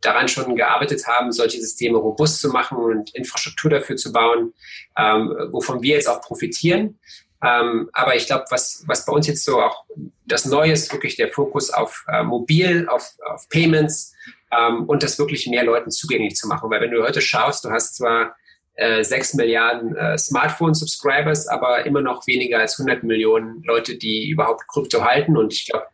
daran schon gearbeitet haben, solche Systeme robust zu machen und Infrastruktur dafür zu bauen, ähm, wovon wir jetzt auch profitieren. Ähm, aber ich glaube, was, was bei uns jetzt so auch das Neue ist, wirklich der Fokus auf äh, Mobil, auf, auf Payments ähm, und das wirklich mehr Leuten zugänglich zu machen. Weil wenn du heute schaust, du hast zwar äh, 6 Milliarden äh, Smartphone-Subscribers, aber immer noch weniger als 100 Millionen Leute, die überhaupt Krypto halten. Und ich glaube,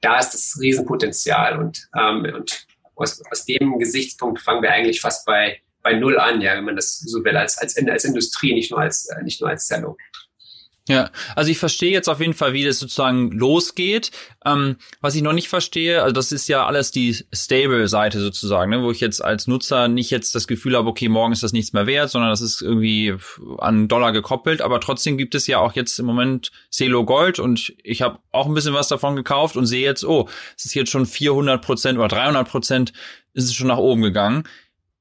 da ist das Riesenpotenzial. Und, ähm, und aus, aus dem Gesichtspunkt fangen wir eigentlich fast bei, bei Null an, ja, wenn man das so will, als, als, als Industrie, nicht nur als, äh, nicht nur als Zello. Ja, also ich verstehe jetzt auf jeden Fall, wie das sozusagen losgeht. Ähm, was ich noch nicht verstehe, also das ist ja alles die Stable-Seite sozusagen, ne, wo ich jetzt als Nutzer nicht jetzt das Gefühl habe, okay, morgen ist das nichts mehr wert, sondern das ist irgendwie an Dollar gekoppelt. Aber trotzdem gibt es ja auch jetzt im Moment Celo Gold und ich habe auch ein bisschen was davon gekauft und sehe jetzt, oh, es ist jetzt schon 400 Prozent oder 300 Prozent ist es schon nach oben gegangen.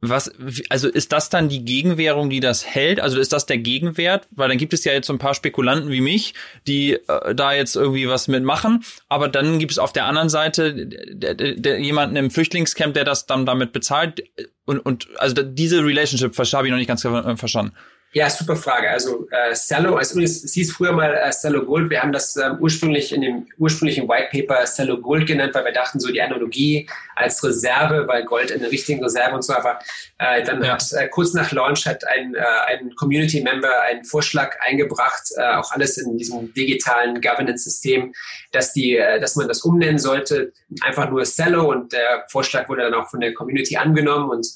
Was, also ist das dann die Gegenwährung, die das hält? Also ist das der Gegenwert? Weil dann gibt es ja jetzt so ein paar Spekulanten wie mich, die äh, da jetzt irgendwie was mitmachen. Aber dann gibt es auf der anderen Seite der, der, der, jemanden im Flüchtlingscamp, der das dann damit bezahlt. Und, und also diese Relationship habe ich noch nicht ganz verstanden. Ja, super Frage. Also äh, Cello, also es hieß früher mal äh, Cello Gold. Wir haben das ähm, ursprünglich in dem ursprünglichen White Paper Cello Gold genannt, weil wir dachten so die Analogie als Reserve, weil Gold in der richtigen Reserve und so. Aber äh, dann ja. hat äh, kurz nach Launch hat ein, äh, ein Community Member einen Vorschlag eingebracht, äh, auch alles in diesem digitalen Governance-System, dass die, äh, dass man das umnennen sollte, einfach nur Cello und der Vorschlag wurde dann auch von der Community angenommen und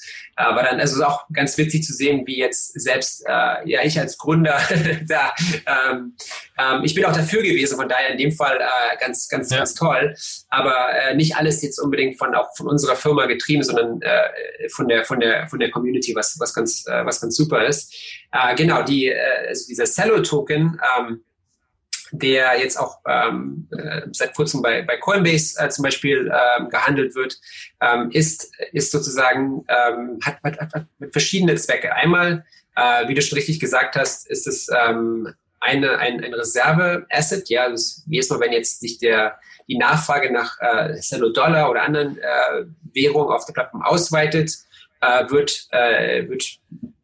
war dann also auch ganz witzig zu sehen, wie jetzt selbst äh, ja ich als Gründer da ähm, ähm, ich bin auch dafür gewesen, von daher in dem Fall äh, ganz ganz ja. ganz toll, aber äh, nicht alles jetzt unbedingt von auch von unserer Firma getrieben, sondern äh, von der von der von der Community, was was ganz äh, was ganz super ist. Äh, genau die äh, also dieser Cello Token ähm, der jetzt auch ähm, äh, seit kurzem bei, bei Coinbase äh, zum Beispiel ähm, gehandelt wird, ähm, ist, ist sozusagen, ähm, hat, hat, hat, hat verschiedene Zwecke. Einmal, äh, wie du schon richtig gesagt hast, ist es ähm, eine, ein, ein Reserve-Asset. Ja, das, jedes Mal, wenn jetzt sich der, die Nachfrage nach äh, Cello Dollar oder anderen äh, Währungen auf der Plattform ausweitet, äh, wird, äh, wird,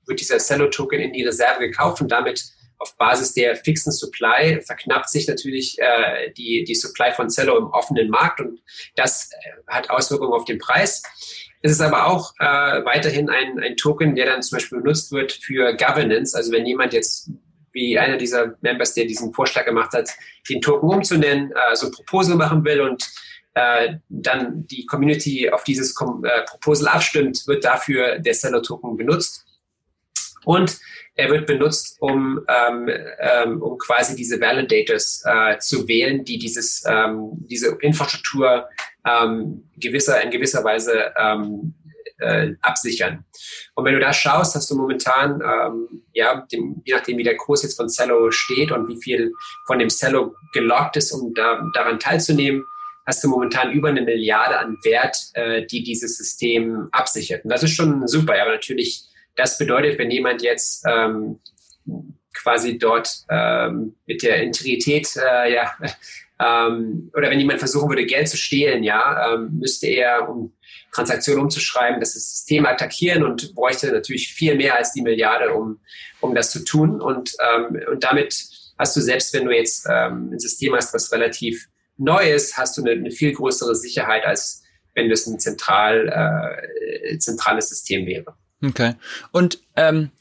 wird dieser Cello-Token in die Reserve gekauft und damit auf Basis der fixen Supply verknappt sich natürlich äh, die, die Supply von Cello im offenen Markt und das äh, hat Auswirkungen auf den Preis. Es ist aber auch äh, weiterhin ein, ein Token, der dann zum Beispiel benutzt wird für Governance. Also wenn jemand jetzt wie einer dieser Members, der diesen Vorschlag gemacht hat, den Token umzunennen, äh, so ein Proposal machen will und äh, dann die Community auf dieses äh, Proposal abstimmt, wird dafür der Seller-Token benutzt. Und er wird benutzt, um, ähm, ähm, um quasi diese Validators äh, zu wählen, die dieses, ähm, diese Infrastruktur ähm, gewisser, in gewisser Weise ähm, äh, absichern. Und wenn du da schaust, hast du momentan, ähm, ja, dem, je nachdem, wie der Kurs jetzt von Cello steht und wie viel von dem Cello gelockt ist, um da, daran teilzunehmen, hast du momentan über eine Milliarde an Wert, äh, die dieses System absichert. Und das ist schon super, aber natürlich das bedeutet, wenn jemand jetzt ähm, quasi dort ähm, mit der Integrität, äh, ja, ähm, oder wenn jemand versuchen würde, Geld zu stehlen, ja, ähm, müsste er, um Transaktionen umzuschreiben, das System attackieren und bräuchte natürlich viel mehr als die Milliarde, um, um das zu tun. Und, ähm, und damit hast du selbst, wenn du jetzt ähm, ein System hast, was relativ neu ist, hast du eine, eine viel größere Sicherheit, als wenn das ein zentral, äh, zentrales System wäre. Okay. Und ähm,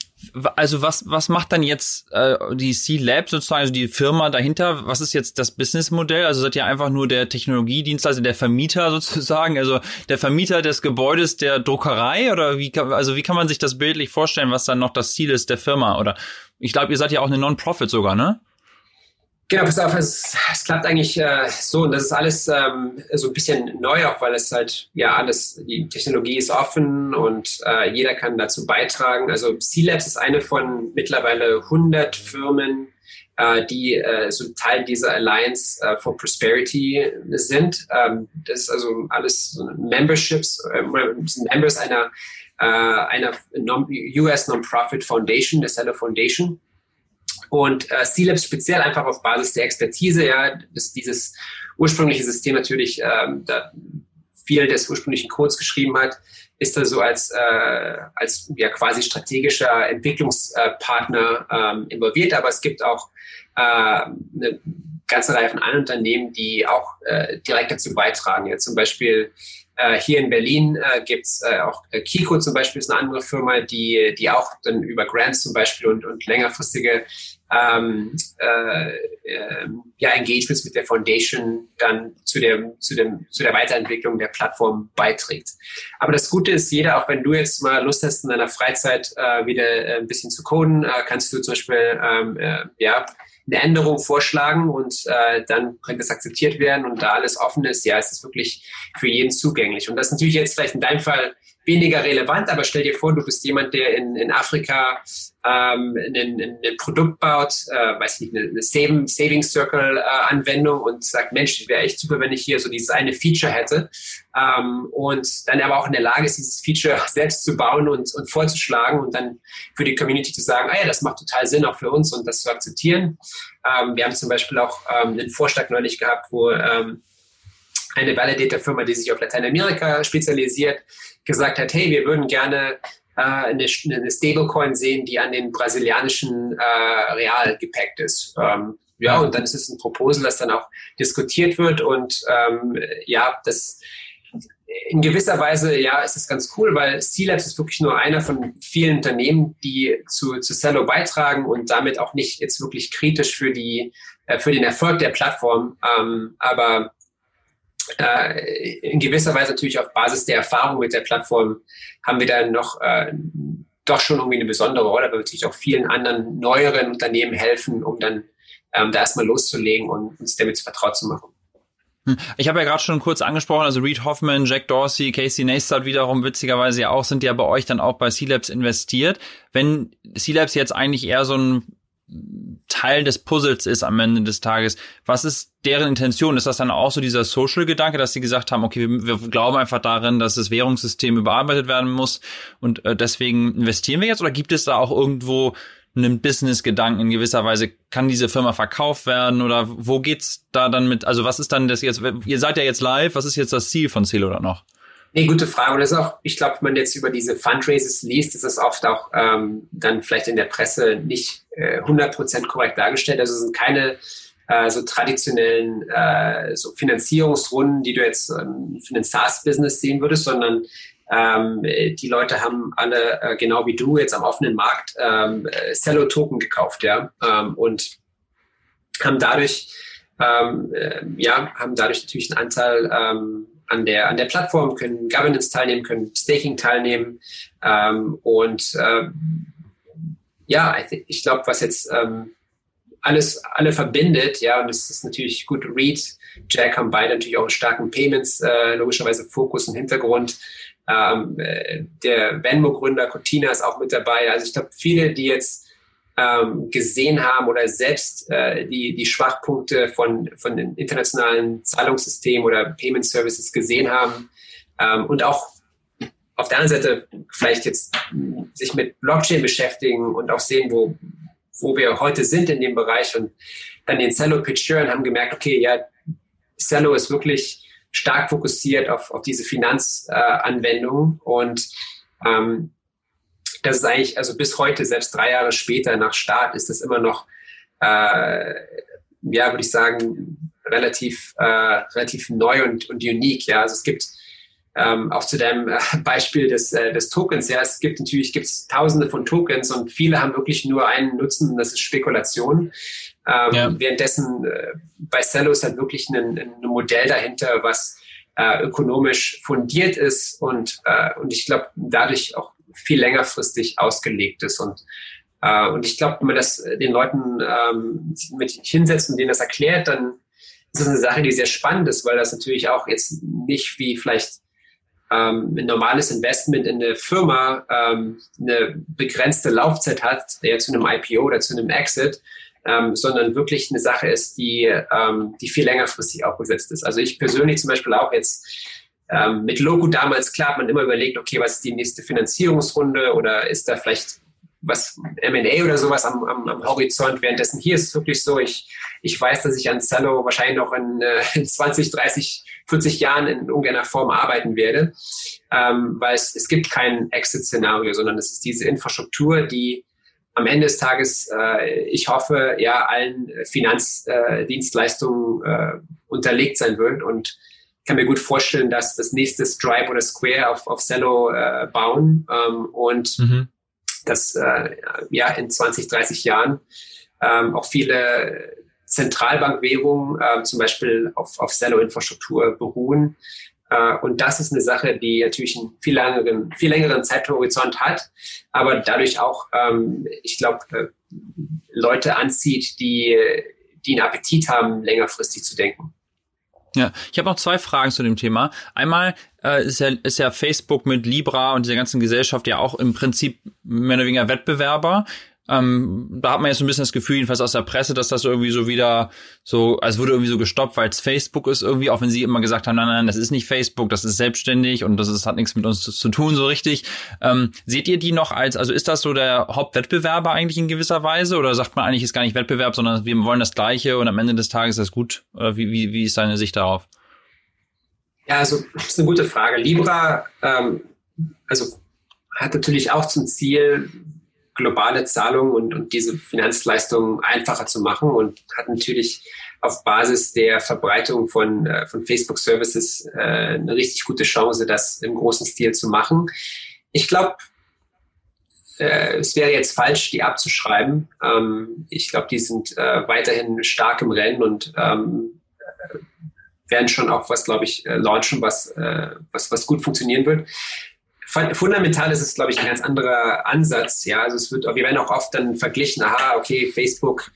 also was, was macht dann jetzt äh, die C-Lab sozusagen, also die Firma dahinter? Was ist jetzt das Businessmodell? Also seid ihr einfach nur der Technologiedienstleister, der Vermieter sozusagen, also der Vermieter des Gebäudes der Druckerei? Oder wie kann, also wie kann man sich das bildlich vorstellen, was dann noch das Ziel ist der Firma? Oder ich glaube, ihr seid ja auch eine Non-Profit sogar, ne? Genau, pass auf, es, es klappt eigentlich äh, so und das ist alles ähm, so ein bisschen neu, auch weil es halt, ja, alles, die Technologie ist offen und äh, jeder kann dazu beitragen. Also C-Labs ist eine von mittlerweile 100 Firmen, äh, die äh, so Teil dieser Alliance äh, for Prosperity sind. Ähm, das ist also alles so Memberships, äh, sind Members einer, äh, einer US Non-Profit Foundation, der Seller Foundation. Und äh, C-Labs speziell einfach auf Basis der Expertise, ja, dass dieses ursprüngliche System natürlich ähm, da viel des ursprünglichen Codes geschrieben hat, ist da so als, äh, als ja, quasi strategischer Entwicklungspartner ähm, involviert. Aber es gibt auch äh, eine ganze Reihe von anderen Unternehmen, die auch äh, direkt dazu beitragen. Ja, zum Beispiel äh, hier in Berlin äh, gibt's äh, auch äh, Kiko zum Beispiel, ist eine andere Firma, die, die auch dann über Grants zum Beispiel und, und längerfristige ähm, äh, äh, ja, Engagements mit der Foundation dann zu, dem, zu, dem, zu der Weiterentwicklung der Plattform beiträgt. Aber das Gute ist, jeder, auch wenn du jetzt mal Lust hast, in deiner Freizeit äh, wieder äh, ein bisschen zu coden, äh, kannst du zum Beispiel ähm, äh, ja, eine Änderung vorschlagen und dann kann das akzeptiert werden und da alles offen ist, ja, ist es wirklich für jeden zugänglich. Und das ist natürlich jetzt vielleicht in deinem Fall weniger relevant, aber stell dir vor, du bist jemand, der in, in Afrika ähm, ein, ein, Produkt baut, äh, weiß nicht, eine, eine Saving, Saving Circle äh, Anwendung und sagt, Mensch, wäre echt super, wenn ich hier so dieses eine Feature hätte ähm, und dann aber auch in der Lage ist, dieses Feature selbst zu bauen und, und vorzuschlagen und dann für die Community zu sagen, ah ja, das macht total Sinn auch für uns und das zu akzeptieren. Ähm, wir haben zum Beispiel auch ähm, einen Vorschlag neulich gehabt, wo ähm, eine Validator-Firma, die sich auf Lateinamerika spezialisiert, gesagt hat, hey, wir würden gerne äh, eine, eine Stablecoin sehen, die an den brasilianischen äh, Real gepackt ist. Ähm, ja, und dann ist es ein Proposal, das dann auch diskutiert wird und ähm, ja, das in gewisser Weise, ja, ist es ganz cool, weil C-Labs ist wirklich nur einer von vielen Unternehmen, die zu, zu Cello beitragen und damit auch nicht jetzt wirklich kritisch für die, äh, für den Erfolg der Plattform. Ähm, aber in gewisser Weise natürlich auf Basis der Erfahrung mit der Plattform haben wir dann noch äh, doch schon irgendwie eine besondere Rolle, weil wir natürlich auch vielen anderen neueren Unternehmen helfen, um dann ähm, da erstmal loszulegen und uns damit vertraut zu machen. Hm. Ich habe ja gerade schon kurz angesprochen, also Reed Hoffman, Jack Dorsey, Casey Neistat wiederum witzigerweise ja auch, sind ja bei euch dann auch bei C-Labs investiert. Wenn C-Labs jetzt eigentlich eher so ein Teil des Puzzles ist am Ende des Tages. Was ist deren Intention? Ist das dann auch so dieser Social-Gedanke, dass sie gesagt haben, okay, wir, wir, glauben einfach darin, dass das Währungssystem überarbeitet werden muss und äh, deswegen investieren wir jetzt? Oder gibt es da auch irgendwo einen Business-Gedanken in gewisser Weise? Kann diese Firma verkauft werden oder wo geht's da dann mit? Also was ist dann das jetzt? Ihr seid ja jetzt live. Was ist jetzt das Ziel von Celo noch? Nee, gute Frage. Und das ist auch, ich glaube, wenn man jetzt über diese Fundraises liest, ist das oft auch ähm, dann vielleicht in der Presse nicht äh, 100% korrekt dargestellt. Also es sind keine äh, so traditionellen äh, so Finanzierungsrunden, die du jetzt ähm, für ein SaaS-Business sehen würdest, sondern ähm, die Leute haben alle, äh, genau wie du, jetzt am offenen Markt ähm, Cello-Token gekauft, ja, ähm, und haben dadurch, ähm, äh, ja, haben dadurch natürlich einen Anteil ähm, an der, an der Plattform, können Governance teilnehmen, können Staking teilnehmen ähm, und äh, ja, ich glaube, was jetzt ähm, alles alle verbindet, ja, und das ist natürlich gut. Reed, Jack haben beide natürlich auch einen starken Payments, äh, logischerweise Fokus und Hintergrund. Ähm, äh, der Venmo-Gründer Cortina ist auch mit dabei. Also ich glaube, viele, die jetzt ähm, gesehen haben oder selbst äh, die, die Schwachpunkte von, von den internationalen Zahlungssystemen oder Payment Services gesehen haben ähm, und auch auf der anderen Seite vielleicht jetzt sich mit Blockchain beschäftigen und auch sehen, wo, wo wir heute sind in dem Bereich und dann den Cello-Pitch hören, haben gemerkt, okay, ja, Cello ist wirklich stark fokussiert auf, auf diese Finanzanwendung äh, und ähm, das ist eigentlich, also bis heute, selbst drei Jahre später nach Start, ist das immer noch, äh, ja, würde ich sagen, relativ, äh, relativ neu und, und unique. Ja, also es gibt ähm, auch zu deinem äh, Beispiel des, äh, des Tokens. Ja, es gibt natürlich gibt's Tausende von Tokens und viele haben wirklich nur einen Nutzen, und das ist Spekulation. Ähm, ja. Währenddessen äh, bei Cello ist halt wirklich ein, ein Modell dahinter, was äh, ökonomisch fundiert ist und, äh, und ich glaube dadurch auch viel längerfristig ausgelegt ist. Und, äh, und ich glaube, wenn man das den Leuten ähm, mit hinsetzt und denen das erklärt, dann ist das eine Sache, die sehr spannend ist, weil das natürlich auch jetzt nicht wie vielleicht ähm, ein normales Investment in eine Firma ähm, eine begrenzte Laufzeit hat, der zu einem IPO oder zu einem Exit, ähm, sondern wirklich eine Sache ist, die, ähm, die viel längerfristig aufgesetzt ist. Also ich persönlich zum Beispiel auch jetzt ähm, mit Logo damals, klar, hat man immer überlegt, okay, was ist die nächste Finanzierungsrunde oder ist da vielleicht was M&A oder sowas am, am, am Horizont. Währenddessen hier ist es wirklich so, ich, ich weiß, dass ich an Zello wahrscheinlich noch in, äh, in 20, 30, 40 Jahren in irgendeiner Form arbeiten werde, ähm, weil es, es gibt kein Exit-Szenario, sondern es ist diese Infrastruktur, die am Ende des Tages, äh, ich hoffe, ja, allen Finanzdienstleistungen äh, äh, unterlegt sein wird und kann mir gut vorstellen, dass das nächste Stripe oder Square auf, auf Cello äh, bauen ähm, und mhm. dass äh, ja in 20, 30 Jahren ähm, auch viele Zentralbankwährungen äh, zum Beispiel auf, auf Cello-Infrastruktur beruhen. Äh, und das ist eine Sache, die natürlich einen viel längeren, viel längeren Zeithorizont hat, aber dadurch auch, ähm, ich glaube, äh, Leute anzieht, die, die einen Appetit haben, längerfristig zu denken. Ja, ich habe noch zwei Fragen zu dem Thema. Einmal äh, ist, ja, ist ja Facebook mit Libra und dieser ganzen Gesellschaft ja auch im Prinzip mehr oder weniger Wettbewerber. Ähm, da hat man jetzt so ein bisschen das Gefühl, jedenfalls aus der Presse, dass das irgendwie so wieder so, als wurde irgendwie so gestoppt, weil es Facebook ist irgendwie, auch wenn sie immer gesagt haben, nein, nein, das ist nicht Facebook, das ist selbstständig und das ist, hat nichts mit uns zu, zu tun so richtig. Ähm, seht ihr die noch als, also ist das so der Hauptwettbewerber eigentlich in gewisser Weise oder sagt man eigentlich ist gar nicht Wettbewerb, sondern wir wollen das Gleiche und am Ende des Tages ist das gut? Oder wie, wie, wie ist deine Sicht darauf? Ja, also das ist eine gute Frage. Libra, ähm, also hat natürlich auch zum Ziel, globale Zahlungen und, und diese Finanzleistungen einfacher zu machen und hat natürlich auf Basis der Verbreitung von, äh, von Facebook-Services äh, eine richtig gute Chance, das im großen Stil zu machen. Ich glaube, äh, es wäre jetzt falsch, die abzuschreiben. Ähm, ich glaube, die sind äh, weiterhin stark im Rennen und ähm, äh, werden schon auch was, glaube ich, äh, launchen, was, was, was gut funktionieren wird fundamental ist es, glaube ich, ein ganz anderer Ansatz. Ja, also es wird, wir werden auch oft dann verglichen, aha, okay, Facebook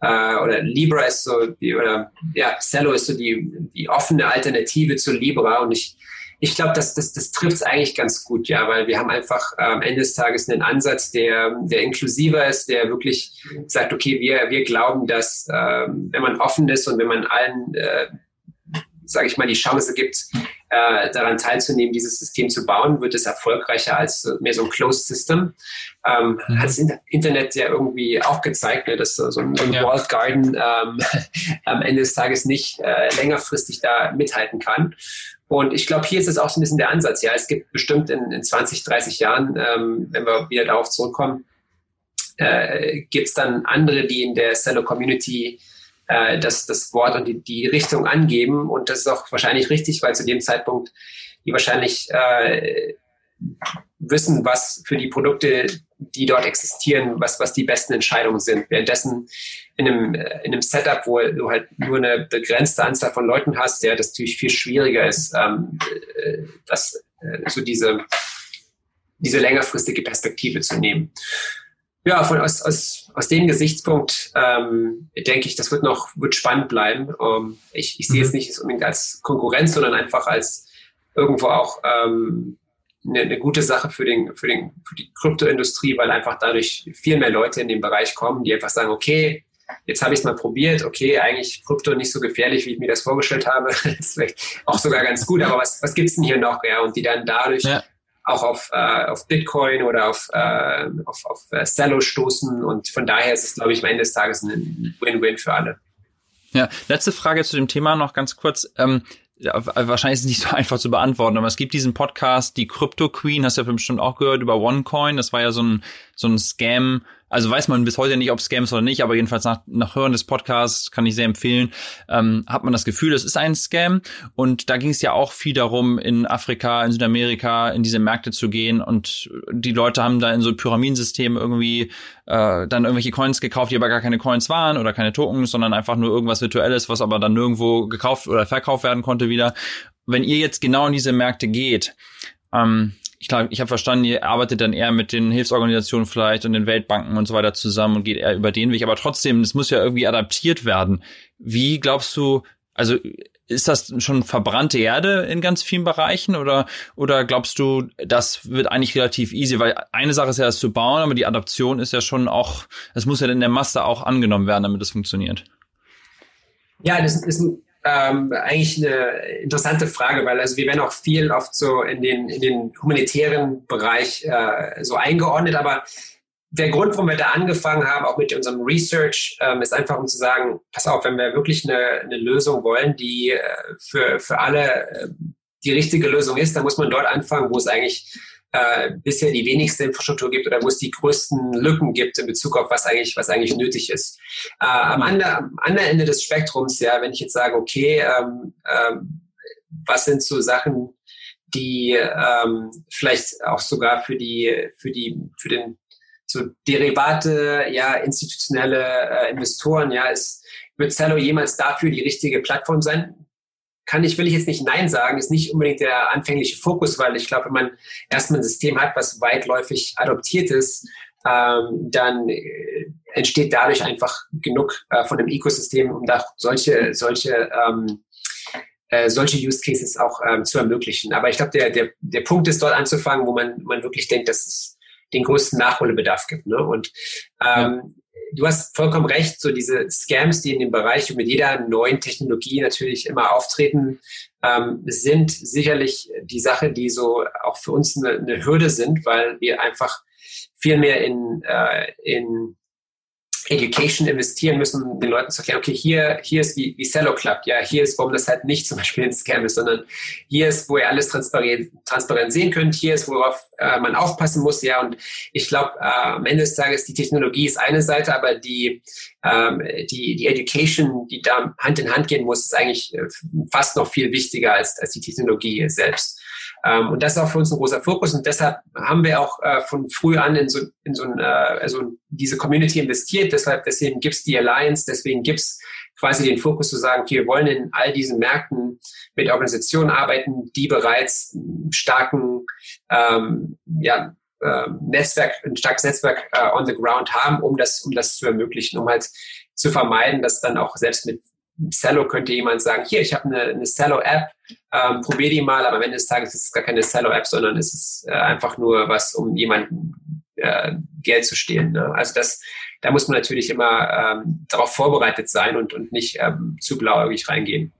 äh, oder Libra ist so, die, oder ja, Cello ist so die, die offene Alternative zu Libra und ich, ich glaube, das, das, das trifft es eigentlich ganz gut, ja, weil wir haben einfach äh, am Ende des Tages einen Ansatz, der, der inklusiver ist, der wirklich sagt, okay, wir, wir glauben, dass äh, wenn man offen ist und wenn man allen, äh, sage ich mal, die Chance gibt, äh, daran teilzunehmen, dieses System zu bauen, wird es erfolgreicher als mehr so ein Closed System. Ähm, mhm. Hat das Internet ja irgendwie auch gezeigt, ne, dass so ein, so ein ja. Walled Garden ähm, am Ende des Tages nicht äh, längerfristig da mithalten kann. Und ich glaube, hier ist es auch so ein bisschen der Ansatz. Ja, es gibt bestimmt in, in 20, 30 Jahren, ähm, wenn wir wieder darauf zurückkommen, äh, gibt es dann andere, die in der Seller Community äh, das, das Wort und die, die Richtung angeben. Und das ist auch wahrscheinlich richtig, weil zu dem Zeitpunkt die wahrscheinlich äh, wissen, was für die Produkte, die dort existieren, was, was die besten Entscheidungen sind. Währenddessen in einem, äh, in einem Setup, wo du halt nur eine begrenzte Anzahl von Leuten hast, der das natürlich viel schwieriger ist, ähm, äh, das, äh, so diese, diese längerfristige Perspektive zu nehmen ja, von, aus, aus, aus dem Gesichtspunkt ähm, denke ich, das wird noch wird spannend bleiben. Ähm, ich, ich sehe mhm. es nicht unbedingt als Konkurrenz, sondern einfach als irgendwo auch ähm, eine, eine gute Sache für, den, für, den, für die Kryptoindustrie, weil einfach dadurch viel mehr Leute in den Bereich kommen, die einfach sagen, okay, jetzt habe ich es mal probiert, okay, eigentlich Krypto nicht so gefährlich, wie ich mir das vorgestellt habe. das ist vielleicht auch sogar ganz gut, aber was, was gibt's denn hier noch? Ja, und die dann dadurch ja auch auf, äh, auf Bitcoin oder auf, äh, auf, auf äh, Cello stoßen. Und von daher ist es, glaube ich, am Ende des Tages ein Win-Win für alle. Ja, letzte Frage zu dem Thema noch ganz kurz. Ähm, ja, wahrscheinlich ist es nicht so einfach zu beantworten, aber es gibt diesen Podcast, die Crypto Queen, hast du ja bestimmt auch gehört, über OneCoin. Das war ja so ein, so ein Scam, also weiß man bis heute nicht, ob Scams oder nicht, aber jedenfalls nach, nach Hören des Podcasts kann ich sehr empfehlen, ähm, hat man das Gefühl, es ist ein Scam. Und da ging es ja auch viel darum, in Afrika, in Südamerika, in diese Märkte zu gehen. Und die Leute haben da in so Pyramidensystemen irgendwie äh, dann irgendwelche Coins gekauft, die aber gar keine Coins waren oder keine Tokens, sondern einfach nur irgendwas Virtuelles, was aber dann nirgendwo gekauft oder verkauft werden konnte wieder. Wenn ihr jetzt genau in diese Märkte geht, ähm, ich glaube, ich habe verstanden, ihr arbeitet dann eher mit den Hilfsorganisationen vielleicht und den Weltbanken und so weiter zusammen und geht eher über den Weg. Aber trotzdem, es muss ja irgendwie adaptiert werden. Wie glaubst du, also ist das schon verbrannte Erde in ganz vielen Bereichen oder, oder glaubst du, das wird eigentlich relativ easy? Weil eine Sache ist ja, es zu bauen, aber die Adaption ist ja schon auch, es muss ja in der Masse auch angenommen werden, damit es funktioniert. Ja, das ist ein ähm, eigentlich eine interessante Frage, weil also wir werden auch viel oft so in den, in den humanitären Bereich äh, so eingeordnet, aber der Grund, warum wir da angefangen haben, auch mit unserem Research, ähm, ist einfach, um zu sagen, pass auf, wenn wir wirklich eine, eine Lösung wollen, die äh, für, für alle äh, die richtige Lösung ist, dann muss man dort anfangen, wo es eigentlich äh, bisher die wenigste Infrastruktur gibt oder wo es die größten Lücken gibt in Bezug auf was eigentlich, was eigentlich nötig ist. Äh, am, andre, am anderen Ende des Spektrums, ja, wenn ich jetzt sage, okay, ähm, ähm, was sind so Sachen, die ähm, vielleicht auch sogar für die, für die, für den so Derivate, ja, institutionelle äh, Investoren, ja, ist, wird Cello jemals dafür die richtige Plattform sein? Kann ich, will ich jetzt nicht Nein sagen, ist nicht unbedingt der anfängliche Fokus, weil ich glaube, wenn man erstmal ein System hat, was weitläufig adoptiert ist, ähm, dann äh, entsteht dadurch einfach genug äh, von dem Ökosystem, um da solche, solche, ähm, äh, solche Use Cases auch ähm, zu ermöglichen. Aber ich glaube, der, der, der Punkt ist dort anzufangen, wo man, man wirklich denkt, dass es den größten Nachholbedarf gibt. Ne? Und ähm, du hast vollkommen recht, so diese Scams, die in dem Bereich mit jeder neuen Technologie natürlich immer auftreten, ähm, sind sicherlich die Sache, die so auch für uns eine, eine Hürde sind, weil wir einfach viel mehr in, äh, in Education investieren müssen, den Leuten zu erklären, okay, hier, hier ist wie, wie Cello klappt, ja, hier ist, warum das halt nicht zum Beispiel ein Scam ist, sondern hier ist, wo ihr alles transparent, transparent sehen könnt, hier ist, worauf äh, man aufpassen muss, ja, und ich glaube, äh, am Ende des Tages, die Technologie ist eine Seite, aber die, ähm, die, die Education, die da Hand in Hand gehen muss, ist eigentlich äh, fast noch viel wichtiger als, als die Technologie selbst. Ähm, und das ist auch für uns ein großer Fokus und deshalb haben wir auch äh, von früh an in so, in so ein, äh, also diese Community investiert. Deshalb, deswegen gibt's die Alliance, deswegen gibt's quasi den Fokus zu sagen, okay, wir wollen in all diesen Märkten mit Organisationen arbeiten, die bereits starken ähm, ja, äh, Netzwerk, ein starkes Netzwerk äh, on the ground haben, um das, um das zu ermöglichen, um halt zu vermeiden, dass dann auch selbst mit Cello könnte jemand sagen, hier, ich habe eine, eine Cello-App, ähm, probier die mal, aber am Ende des Tages ist es gar keine Cello-App, sondern es ist äh, einfach nur was, um jemanden äh, Geld zu stehlen. Ne? Also das, da muss man natürlich immer ähm, darauf vorbereitet sein und, und nicht ähm, zu blauäugig reingehen.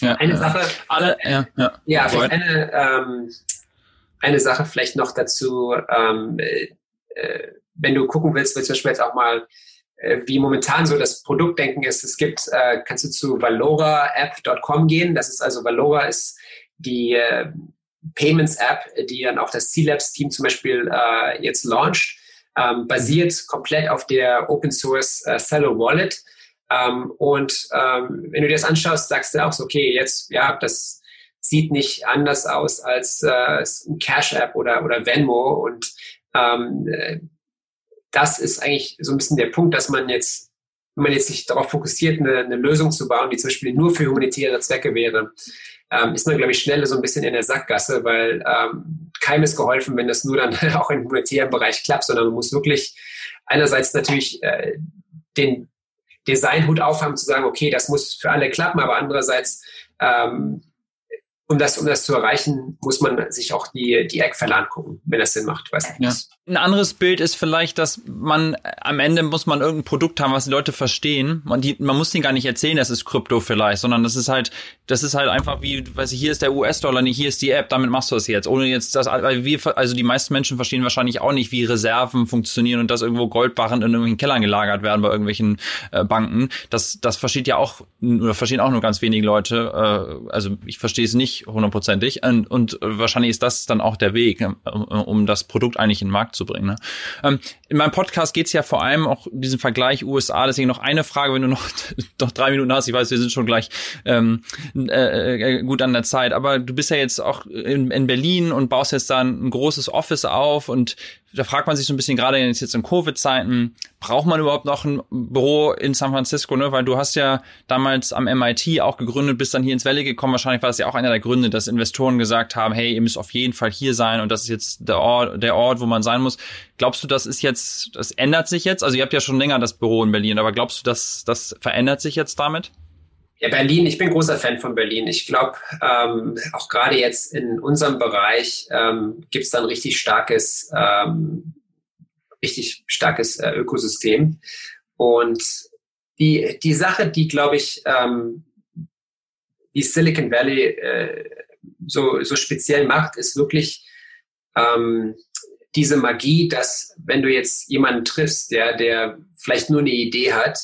Ja, ja, eine Sache. Alle, ja, ja. ja eine, ähm, eine Sache vielleicht noch dazu, ähm, äh, wenn du gucken willst, willst du zum Beispiel jetzt auch mal wie momentan so das Produktdenken ist. Es gibt, äh, kannst du zu valoraapp.com gehen. Das ist also Valora ist die äh, Payments App, die dann auch das C-Labs Team zum Beispiel äh, jetzt launcht, ähm, basiert komplett auf der Open Source äh, Cello Wallet. Ähm, und ähm, wenn du dir das anschaust, sagst du auch so, okay, jetzt, ja, das sieht nicht anders aus als äh, ein Cash App oder, oder Venmo und ähm, äh, das ist eigentlich so ein bisschen der Punkt, dass man jetzt, wenn man jetzt sich darauf fokussiert, eine, eine Lösung zu bauen, die zum Beispiel nur für humanitäre Zwecke wäre, ähm, ist man, glaube ich, schnell so ein bisschen in der Sackgasse, weil ähm, keinem ist geholfen, wenn das nur dann auch im humanitären Bereich klappt, sondern man muss wirklich einerseits natürlich äh, den Designhut aufhaben, zu sagen, okay, das muss für alle klappen, aber andererseits ähm, um das, um das zu erreichen, muss man sich auch die, die Eckfälle angucken, wenn das Sinn macht. Weiß nicht. Ja. Ein anderes Bild ist vielleicht, dass man am Ende muss man irgendein Produkt haben, was die Leute verstehen. Man, die, man muss denen gar nicht erzählen, das ist Krypto vielleicht, sondern das ist halt, das ist halt einfach wie, weiß ich, hier ist der US-Dollar, nicht hier ist die App, damit machst du es jetzt. Ohne jetzt das, wir, also die meisten Menschen verstehen wahrscheinlich auch nicht, wie Reserven funktionieren und dass irgendwo Goldbarren in irgendwelchen Kellern gelagert werden bei irgendwelchen äh, Banken. Das, das versteht ja auch, oder verstehen auch nur ganz wenige Leute. Äh, also ich verstehe es nicht hundertprozentig. Und, und wahrscheinlich ist das dann auch der Weg, um, um das Produkt eigentlich in den Markt zu bringen. Ne? Ähm, in meinem Podcast geht's ja vor allem auch diesen Vergleich USA. Deswegen noch eine Frage, wenn du noch, noch drei Minuten hast. Ich weiß, wir sind schon gleich ähm, äh, äh, gut an der Zeit. Aber du bist ja jetzt auch in, in Berlin und baust jetzt da ein großes Office auf und da fragt man sich so ein bisschen gerade jetzt in Covid-Zeiten, braucht man überhaupt noch ein Büro in San Francisco, ne? Weil du hast ja damals am MIT auch gegründet, bist dann hier ins Valley gekommen. Wahrscheinlich war das ja auch einer der Gründe, dass Investoren gesagt haben, hey, ihr müsst auf jeden Fall hier sein und das ist jetzt der Ort, der Ort, wo man sein muss. Glaubst du, das ist jetzt, das ändert sich jetzt? Also ihr habt ja schon länger das Büro in Berlin, aber glaubst du, dass das verändert sich jetzt damit? Ja, Berlin, ich bin großer Fan von Berlin. Ich glaube, ähm, auch gerade jetzt in unserem Bereich ähm, gibt es da ein richtig starkes, ähm, richtig starkes äh, Ökosystem. Und die, die Sache, die, glaube ich, ähm, die Silicon Valley äh, so, so speziell macht, ist wirklich ähm, diese Magie, dass wenn du jetzt jemanden triffst, der, der vielleicht nur eine Idee hat,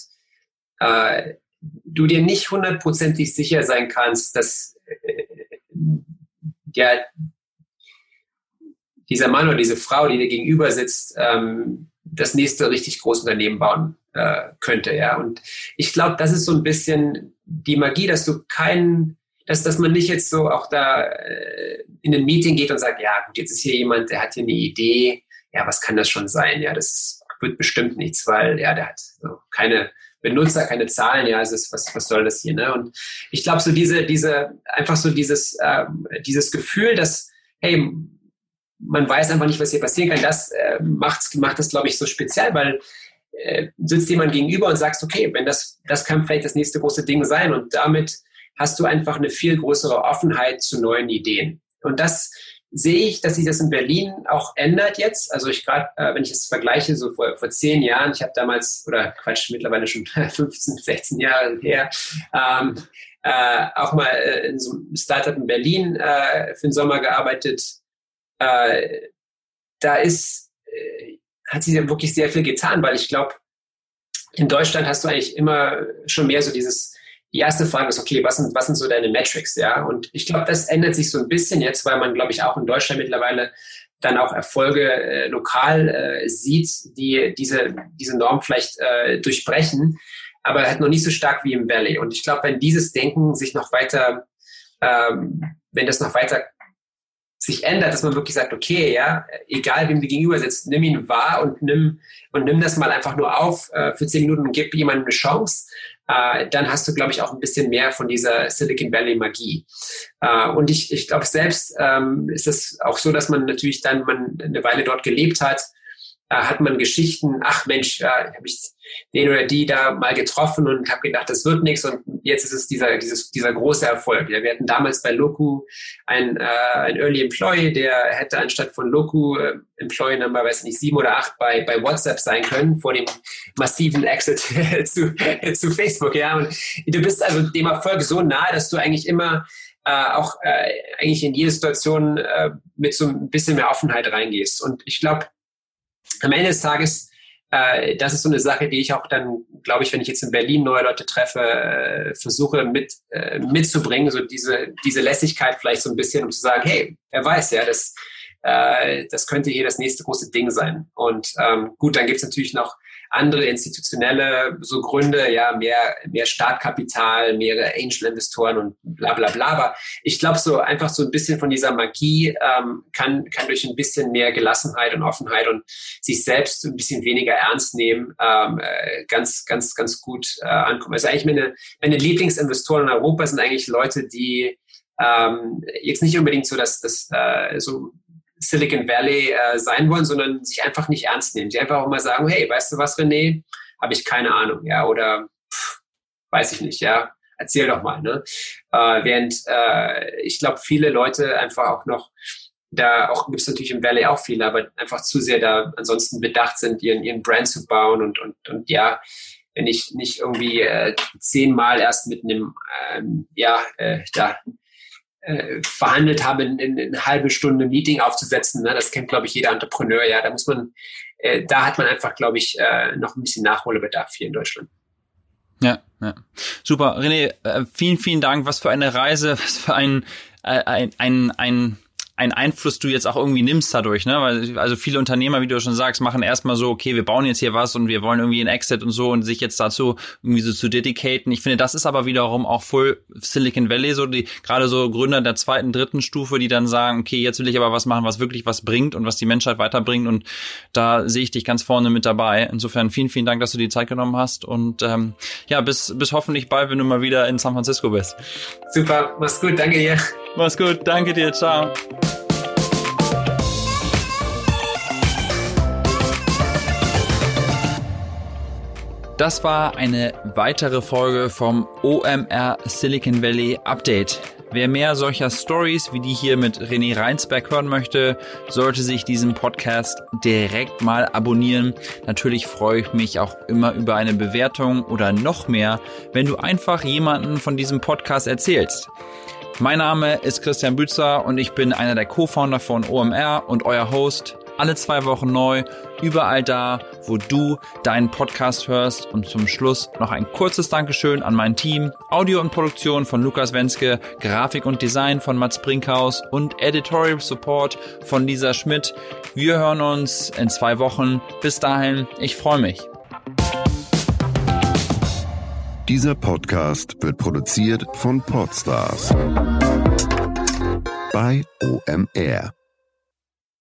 äh, du dir nicht hundertprozentig sicher sein kannst, dass äh, ja, dieser Mann oder diese Frau, die dir gegenüber sitzt, ähm, das nächste richtig große Unternehmen bauen äh, könnte. Ja. Und ich glaube, das ist so ein bisschen die Magie, dass du keinen, dass, dass man nicht jetzt so auch da äh, in ein Meeting geht und sagt, ja gut, jetzt ist hier jemand, der hat hier eine Idee, ja, was kann das schon sein? Ja, das ist, wird bestimmt nichts, weil ja, der hat so keine Benutzer, keine Zahlen, ja, ist, was, was soll das hier, ne? Und ich glaube, so diese, diese, einfach so dieses, ähm, dieses Gefühl, dass, hey, man weiß einfach nicht, was hier passieren kann, das äh, macht, macht das, glaube ich, so speziell, weil äh, sitzt jemand gegenüber und sagst, okay, wenn das, das kann vielleicht das nächste große Ding sein und damit hast du einfach eine viel größere Offenheit zu neuen Ideen. Und das sehe ich, dass sich das in Berlin auch ändert jetzt. Also ich gerade, äh, wenn ich es vergleiche, so vor, vor zehn Jahren, ich habe damals, oder Quatsch, mittlerweile schon 15, 16 Jahre her, ähm, äh, auch mal äh, in so einem Startup in Berlin äh, für den Sommer gearbeitet. Äh, da ist, äh, hat sich ja wirklich sehr viel getan, weil ich glaube, in Deutschland hast du eigentlich immer schon mehr so dieses die erste Frage ist, okay, was sind, was sind so deine Metrics, ja? Und ich glaube, das ändert sich so ein bisschen jetzt, weil man, glaube ich, auch in Deutschland mittlerweile dann auch Erfolge äh, lokal äh, sieht, die diese, diese Norm vielleicht äh, durchbrechen, aber halt noch nicht so stark wie im Valley. Und ich glaube, wenn dieses Denken sich noch weiter, ähm, wenn das noch weiter sich ändert, dass man wirklich sagt, okay, ja, egal wem du gegenüber sitzt, nimm ihn wahr und nimm und nimm das mal einfach nur auf äh, für zehn Minuten und gib jemandem eine Chance äh, dann hast du, glaube ich, auch ein bisschen mehr von dieser Silicon Valley Magie. Äh, und ich, ich glaube, selbst ähm, ist es auch so, dass man natürlich dann man eine Weile dort gelebt hat äh, hat man Geschichten, ach Mensch, äh, habe ich den oder die da mal getroffen und habe gedacht, das wird nichts und jetzt ist es dieser, dieses, dieser große Erfolg. Ja, wir hatten damals bei Loku ein, äh, ein Early Employee, der hätte anstatt von Loku äh, Employee Number, weiß nicht, sieben oder acht bei, bei WhatsApp sein können, vor dem massiven Exit zu, zu Facebook. Ja, und du bist also dem Erfolg so nahe, dass du eigentlich immer äh, auch äh, eigentlich in jede Situation äh, mit so ein bisschen mehr Offenheit reingehst. Und ich glaube, am Ende des Tages, äh, das ist so eine Sache, die ich auch dann, glaube ich, wenn ich jetzt in Berlin neue Leute treffe, äh, versuche mit, äh, mitzubringen, so diese, diese Lässigkeit vielleicht so ein bisschen, um zu sagen, hey, wer weiß, ja, das, äh, das könnte hier das nächste große Ding sein. Und ähm, gut, dann gibt es natürlich noch andere institutionelle so Gründe, ja, mehr, mehr Startkapital, mehrere Angel-Investoren und bla bla bla. Aber ich glaube, so einfach so ein bisschen von dieser Magie ähm, kann, kann durch ein bisschen mehr Gelassenheit und Offenheit und sich selbst ein bisschen weniger ernst nehmen, ähm, äh, ganz, ganz, ganz gut äh, ankommen. Also eigentlich meine, meine Lieblingsinvestoren in Europa sind eigentlich Leute, die ähm, jetzt nicht unbedingt so, dass das äh, so Silicon Valley äh, sein wollen, sondern sich einfach nicht ernst nehmen. Sie einfach auch mal sagen, hey, weißt du was, René? Habe ich keine Ahnung, ja, oder pff, weiß ich nicht, ja, erzähl doch mal. Ne? Äh, während äh, ich glaube, viele Leute einfach auch noch da auch gibt es natürlich im Valley auch viele, aber einfach zu sehr da ansonsten bedacht sind, ihren, ihren Brand zu bauen und, und, und ja, wenn ich nicht irgendwie äh, zehnmal erst mit einem, ähm, ja, äh, da äh, verhandelt haben, in, in, in, eine halbe Stunde Meeting aufzusetzen. Ne? Das kennt, glaube ich, jeder Entrepreneur. Ja, da muss man, äh, da hat man einfach, glaube ich, äh, noch ein bisschen Nachholbedarf hier in Deutschland. Ja, ja. Super. René, äh, vielen, vielen Dank. Was für eine Reise, was für ein, äh, ein, ein, ein ein Einfluss du jetzt auch irgendwie nimmst dadurch, ne? Weil, also viele Unternehmer, wie du schon sagst, machen erstmal so, okay, wir bauen jetzt hier was und wir wollen irgendwie ein Exit und so und sich jetzt dazu irgendwie so zu dedicaten. Ich finde, das ist aber wiederum auch voll Silicon Valley, so die, gerade so Gründer der zweiten, dritten Stufe, die dann sagen, okay, jetzt will ich aber was machen, was wirklich was bringt und was die Menschheit weiterbringt und da sehe ich dich ganz vorne mit dabei. Insofern vielen, vielen Dank, dass du die Zeit genommen hast und ähm, ja, bis, bis hoffentlich bald, wenn du mal wieder in San Francisco bist. Super, mach's gut, danke dir. Mach's gut, danke dir, ciao. Das war eine weitere Folge vom OMR Silicon Valley Update. Wer mehr solcher Stories wie die hier mit René Reinsberg hören möchte, sollte sich diesen Podcast direkt mal abonnieren. Natürlich freue ich mich auch immer über eine Bewertung oder noch mehr, wenn du einfach jemanden von diesem Podcast erzählst. Mein Name ist Christian Bützer und ich bin einer der Co-Founder von OMR und euer Host alle zwei Wochen neu, überall da, wo du deinen Podcast hörst. Und zum Schluss noch ein kurzes Dankeschön an mein Team. Audio und Produktion von Lukas Wenske, Grafik und Design von Mats Brinkhaus und Editorial Support von Lisa Schmidt. Wir hören uns in zwei Wochen. Bis dahin, ich freue mich. Dieser Podcast wird produziert von Podstars bei OMR.